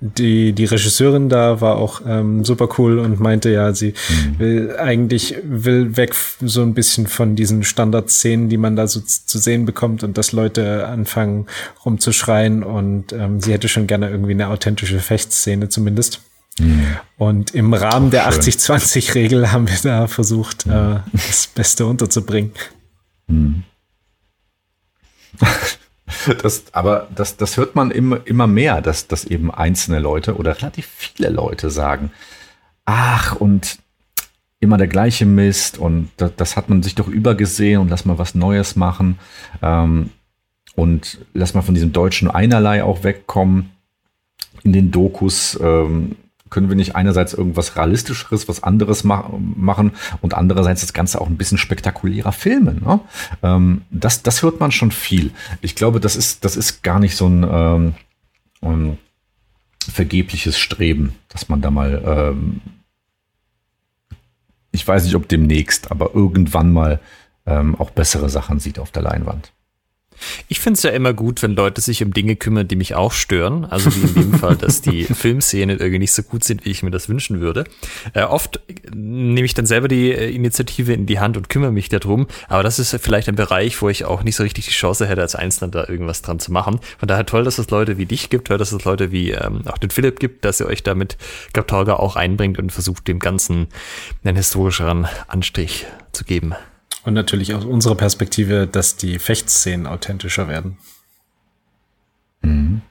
die, die Regisseurin da war auch ähm, super cool und meinte ja, sie mhm. will eigentlich will weg so ein bisschen von diesen Standardszenen, die man da so zu sehen bekommt und dass Leute anfangen rumzuschreien und ähm, sie hätte schon gerne irgendwie eine authentische Fechtszene zumindest. Mhm. Und im Rahmen der 80-20-Regel haben wir da versucht, mhm. äh, das Beste unterzubringen. Mhm. Das, aber das, das hört man immer, immer mehr, dass, dass eben einzelne Leute oder relativ viele Leute sagen, ach, und immer der gleiche Mist und das, das hat man sich doch übergesehen und lass mal was Neues machen ähm, und lass mal von diesem deutschen Einerlei auch wegkommen in den Dokus. Ähm, können wir nicht einerseits irgendwas realistischeres, was anderes ma machen und andererseits das Ganze auch ein bisschen spektakulärer filmen. Ne? Ähm, das, das hört man schon viel. Ich glaube, das ist, das ist gar nicht so ein, ähm, ein vergebliches Streben, dass man da mal, ähm, ich weiß nicht, ob demnächst, aber irgendwann mal ähm, auch bessere Sachen sieht auf der Leinwand. Ich finde es ja immer gut, wenn Leute sich um Dinge kümmern, die mich auch stören. Also wie in dem Fall, dass die Filmszenen irgendwie nicht so gut sind, wie ich mir das wünschen würde. Äh, oft nehme ich dann selber die äh, Initiative in die Hand und kümmere mich darum. Aber das ist vielleicht ein Bereich, wo ich auch nicht so richtig die Chance hätte, als Einzelner da irgendwas dran zu machen. Von daher toll, dass es Leute wie dich gibt, toll, dass es Leute wie ähm, auch den Philipp gibt, dass ihr euch damit Kaptorga auch einbringt und versucht, dem Ganzen einen historischeren Anstrich zu geben. Und natürlich aus unserer Perspektive, dass die Fechtszenen authentischer werden. Mhm.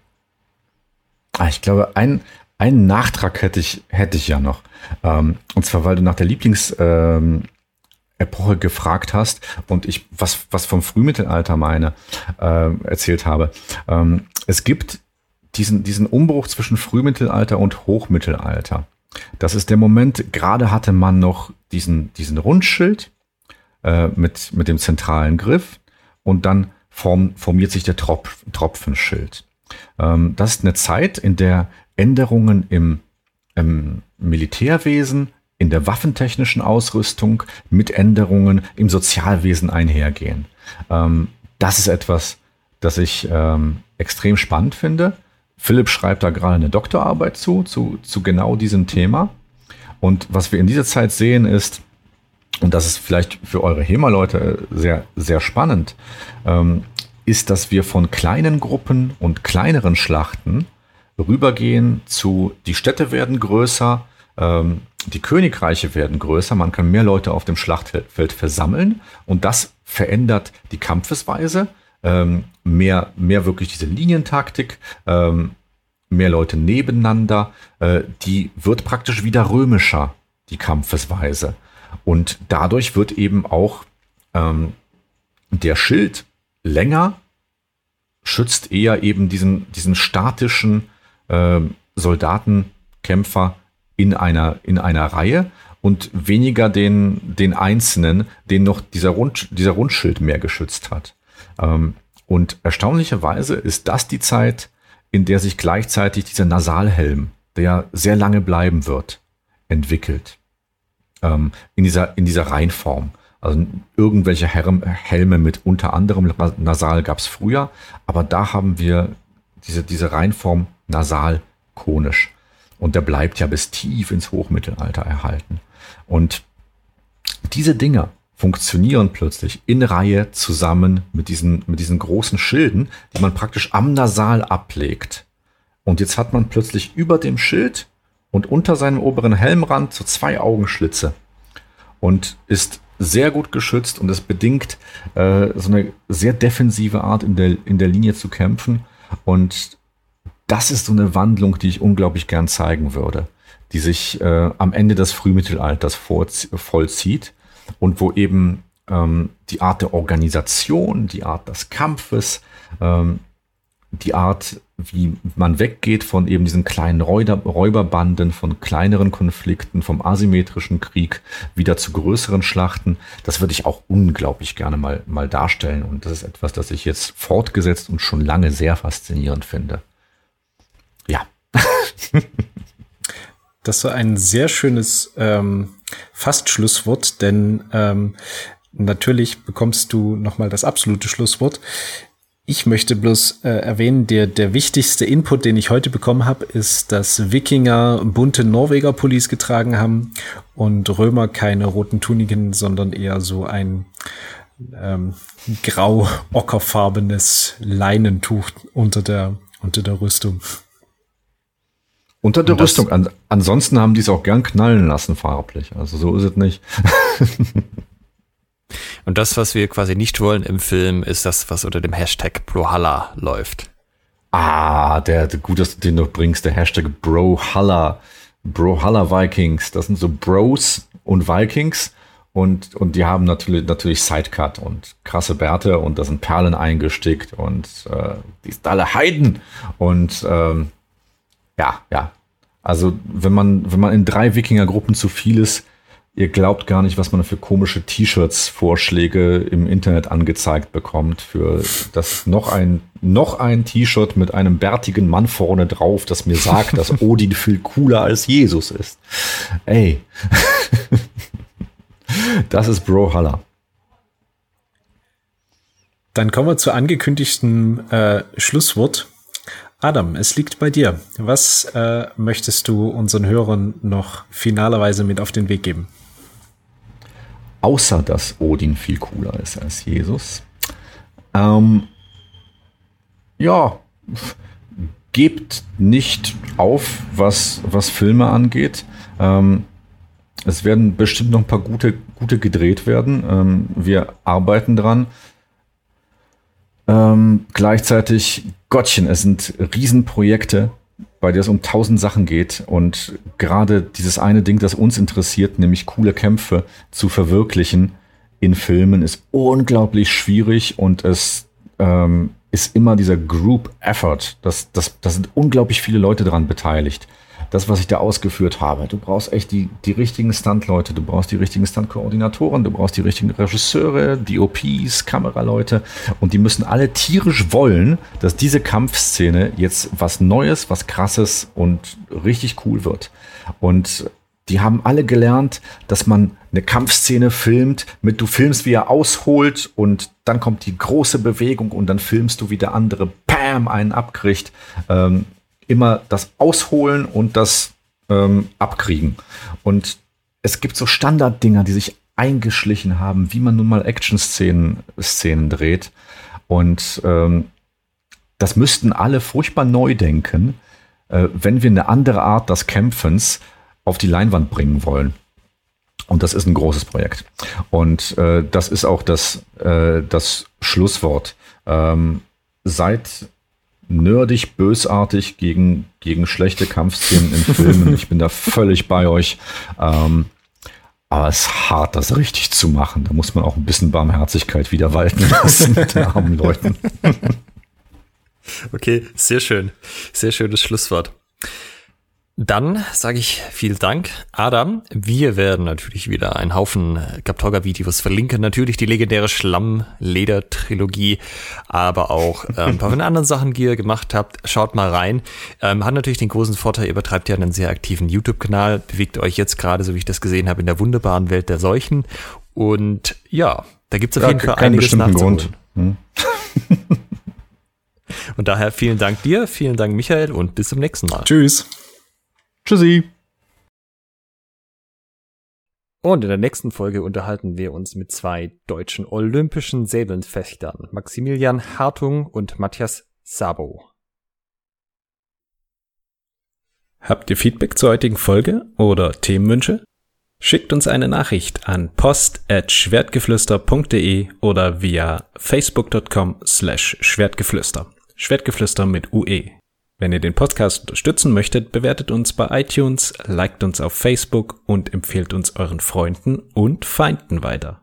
Ah, ich glaube, ein, einen Nachtrag hätte ich, hätte ich ja noch. Ähm, und zwar, weil du nach der Lieblingsepoche ähm, gefragt hast und ich was, was vom Frühmittelalter meine, äh, erzählt habe. Ähm, es gibt diesen, diesen Umbruch zwischen Frühmittelalter und Hochmittelalter. Das ist der Moment, gerade hatte man noch diesen, diesen Rundschild, äh, mit, mit dem zentralen Griff und dann form, formiert sich der Tropf, Tropfenschild. Ähm, das ist eine Zeit, in der Änderungen im im Militärwesen, in der waffentechnischen Ausrüstung mit Änderungen im Sozialwesen einhergehen. Ähm, das ist etwas, das ich ähm, extrem spannend finde. Philipp schreibt da gerade eine Doktorarbeit zu, zu, zu genau diesem Thema. Und was wir in dieser Zeit sehen ist, und das ist vielleicht für eure HEMA-Leute sehr, sehr spannend, ähm, ist, dass wir von kleinen Gruppen und kleineren Schlachten rübergehen zu, die Städte werden größer, ähm, die Königreiche werden größer, man kann mehr Leute auf dem Schlachtfeld versammeln. Und das verändert die Kampfesweise, ähm, mehr, mehr wirklich diese Linientaktik, ähm, mehr Leute nebeneinander, äh, die wird praktisch wieder römischer, die Kampfesweise. Und dadurch wird eben auch ähm, der Schild länger, schützt eher eben diesen, diesen statischen äh, Soldatenkämpfer in einer, in einer Reihe und weniger den, den Einzelnen, den noch dieser, Rund, dieser Rundschild mehr geschützt hat. Ähm, und erstaunlicherweise ist das die Zeit, in der sich gleichzeitig dieser Nasalhelm, der sehr lange bleiben wird, entwickelt. Ähm, in, dieser, in dieser Reihenform. Also irgendwelche Helme mit unter anderem Nasal gab es früher, aber da haben wir diese, diese Reihenform nasal-konisch. Und der bleibt ja bis tief ins Hochmittelalter erhalten. Und diese Dinger funktionieren plötzlich in Reihe zusammen mit diesen, mit diesen großen Schilden, die man praktisch am Nasal ablegt. Und jetzt hat man plötzlich über dem Schild und unter seinem oberen Helmrand so zwei Augenschlitze und ist sehr gut geschützt und es bedingt äh, so eine sehr defensive Art in der, in der Linie zu kämpfen. Und das ist so eine Wandlung, die ich unglaublich gern zeigen würde, die sich äh, am Ende des Frühmittelalters vollzieht und wo eben ähm, die Art der Organisation, die Art des Kampfes, ähm, die Art, wie man weggeht von eben diesen kleinen Räuber, Räuberbanden, von kleineren Konflikten, vom asymmetrischen Krieg wieder zu größeren Schlachten, das würde ich auch unglaublich gerne mal, mal darstellen. Und das ist etwas, das ich jetzt fortgesetzt und schon lange sehr faszinierend finde. Ja. das war ein sehr schönes ähm, fast Schlusswort, denn ähm, natürlich bekommst du nochmal das absolute Schlusswort. Ich möchte bloß äh, erwähnen, der, der wichtigste Input, den ich heute bekommen habe, ist, dass Wikinger bunte Norweger-Pullis getragen haben und Römer keine roten Tuniken, sondern eher so ein ähm, grau-ockerfarbenes Leinentuch unter der, unter der Rüstung. Unter der Rüstung. An, ansonsten haben die es auch gern knallen lassen farblich. Also so ist es nicht. Und das, was wir quasi nicht wollen im Film, ist das, was unter dem Hashtag Brohalla läuft. Ah, der, der gut, dass du den noch bringst, der Hashtag Brohalla. Brohalla Vikings. Das sind so Bros und Vikings. Und, und die haben natürlich, natürlich Sidecut und krasse Bärte und da sind Perlen eingestickt und äh, die sind alle Heiden. Und ähm, ja, ja. Also wenn man, wenn man in drei Wikingergruppen zu viel ist, Ihr glaubt gar nicht, was man für komische T-Shirts-Vorschläge im Internet angezeigt bekommt. Für das noch ein, noch ein T-Shirt mit einem bärtigen Mann vorne drauf, das mir sagt, dass Odin viel cooler als Jesus ist. Ey. das ist Bro Dann kommen wir zu angekündigten äh, Schlusswort. Adam, es liegt bei dir. Was äh, möchtest du unseren Hörern noch finalerweise mit auf den Weg geben? Außer dass Odin viel cooler ist als Jesus. Ähm, ja, gebt nicht auf, was, was Filme angeht. Ähm, es werden bestimmt noch ein paar gute, gute gedreht werden. Ähm, wir arbeiten dran. Ähm, gleichzeitig, Gottchen, es sind Riesenprojekte, bei der es um tausend Sachen geht und gerade dieses eine Ding, das uns interessiert, nämlich coole Kämpfe zu verwirklichen in Filmen, ist unglaublich schwierig und es ähm, ist immer dieser Group Effort. Das, das, das sind unglaublich viele Leute daran beteiligt. Das, was ich da ausgeführt habe. Du brauchst echt die, die richtigen Stunt-Leute, du brauchst die richtigen Stunt-Koordinatoren, du brauchst die richtigen Regisseure, DOPs, Kameraleute und die müssen alle tierisch wollen, dass diese Kampfszene jetzt was Neues, was Krasses und richtig cool wird. Und die haben alle gelernt, dass man eine Kampfszene filmt, mit du filmst, wie er ausholt und dann kommt die große Bewegung und dann filmst du, wie der andere Pam einen abkriegt. Ähm, immer das Ausholen und das ähm, Abkriegen. Und es gibt so Standarddinger, die sich eingeschlichen haben, wie man nun mal Action-Szenen Szenen dreht. Und ähm, das müssten alle furchtbar neu denken, äh, wenn wir eine andere Art des Kämpfens auf die Leinwand bringen wollen. Und das ist ein großes Projekt. Und äh, das ist auch das, äh, das Schlusswort. Ähm, seid nerdig, bösartig gegen, gegen schlechte Kampfszenen in Filmen. Ich bin da völlig bei euch. Ähm, aber es ist hart, das richtig zu machen. Da muss man auch ein bisschen Barmherzigkeit wieder walten lassen mit den armen Leuten. Okay, sehr schön. Sehr schönes Schlusswort. Dann sage ich vielen Dank, Adam. Wir werden natürlich wieder einen Haufen Gaptoga-Videos verlinken. Natürlich die legendäre Schlamm-Leder-Trilogie, aber auch ähm, ein paar von anderen Sachen, die ihr gemacht habt. Schaut mal rein. Ähm, hat natürlich den großen Vorteil, ihr betreibt ja einen sehr aktiven YouTube-Kanal, bewegt euch jetzt gerade, so wie ich das gesehen habe, in der wunderbaren Welt der Seuchen. Und ja, da gibt es auf ja, jeden Fall einiges nachzuholen. Grund. Hm. und daher vielen Dank dir, vielen Dank Michael und bis zum nächsten Mal. Tschüss. Tschüssi. Und in der nächsten Folge unterhalten wir uns mit zwei deutschen olympischen Säbelfechtern, Maximilian Hartung und Matthias Sabo. Habt ihr Feedback zur heutigen Folge oder Themenwünsche? Schickt uns eine Nachricht an post@schwertgeflüster.de oder via facebook.com slash schwertgeflüster. Schwertgeflüster mit UE. Wenn ihr den Podcast unterstützen möchtet, bewertet uns bei iTunes, liked uns auf Facebook und empfehlt uns euren Freunden und Feinden weiter.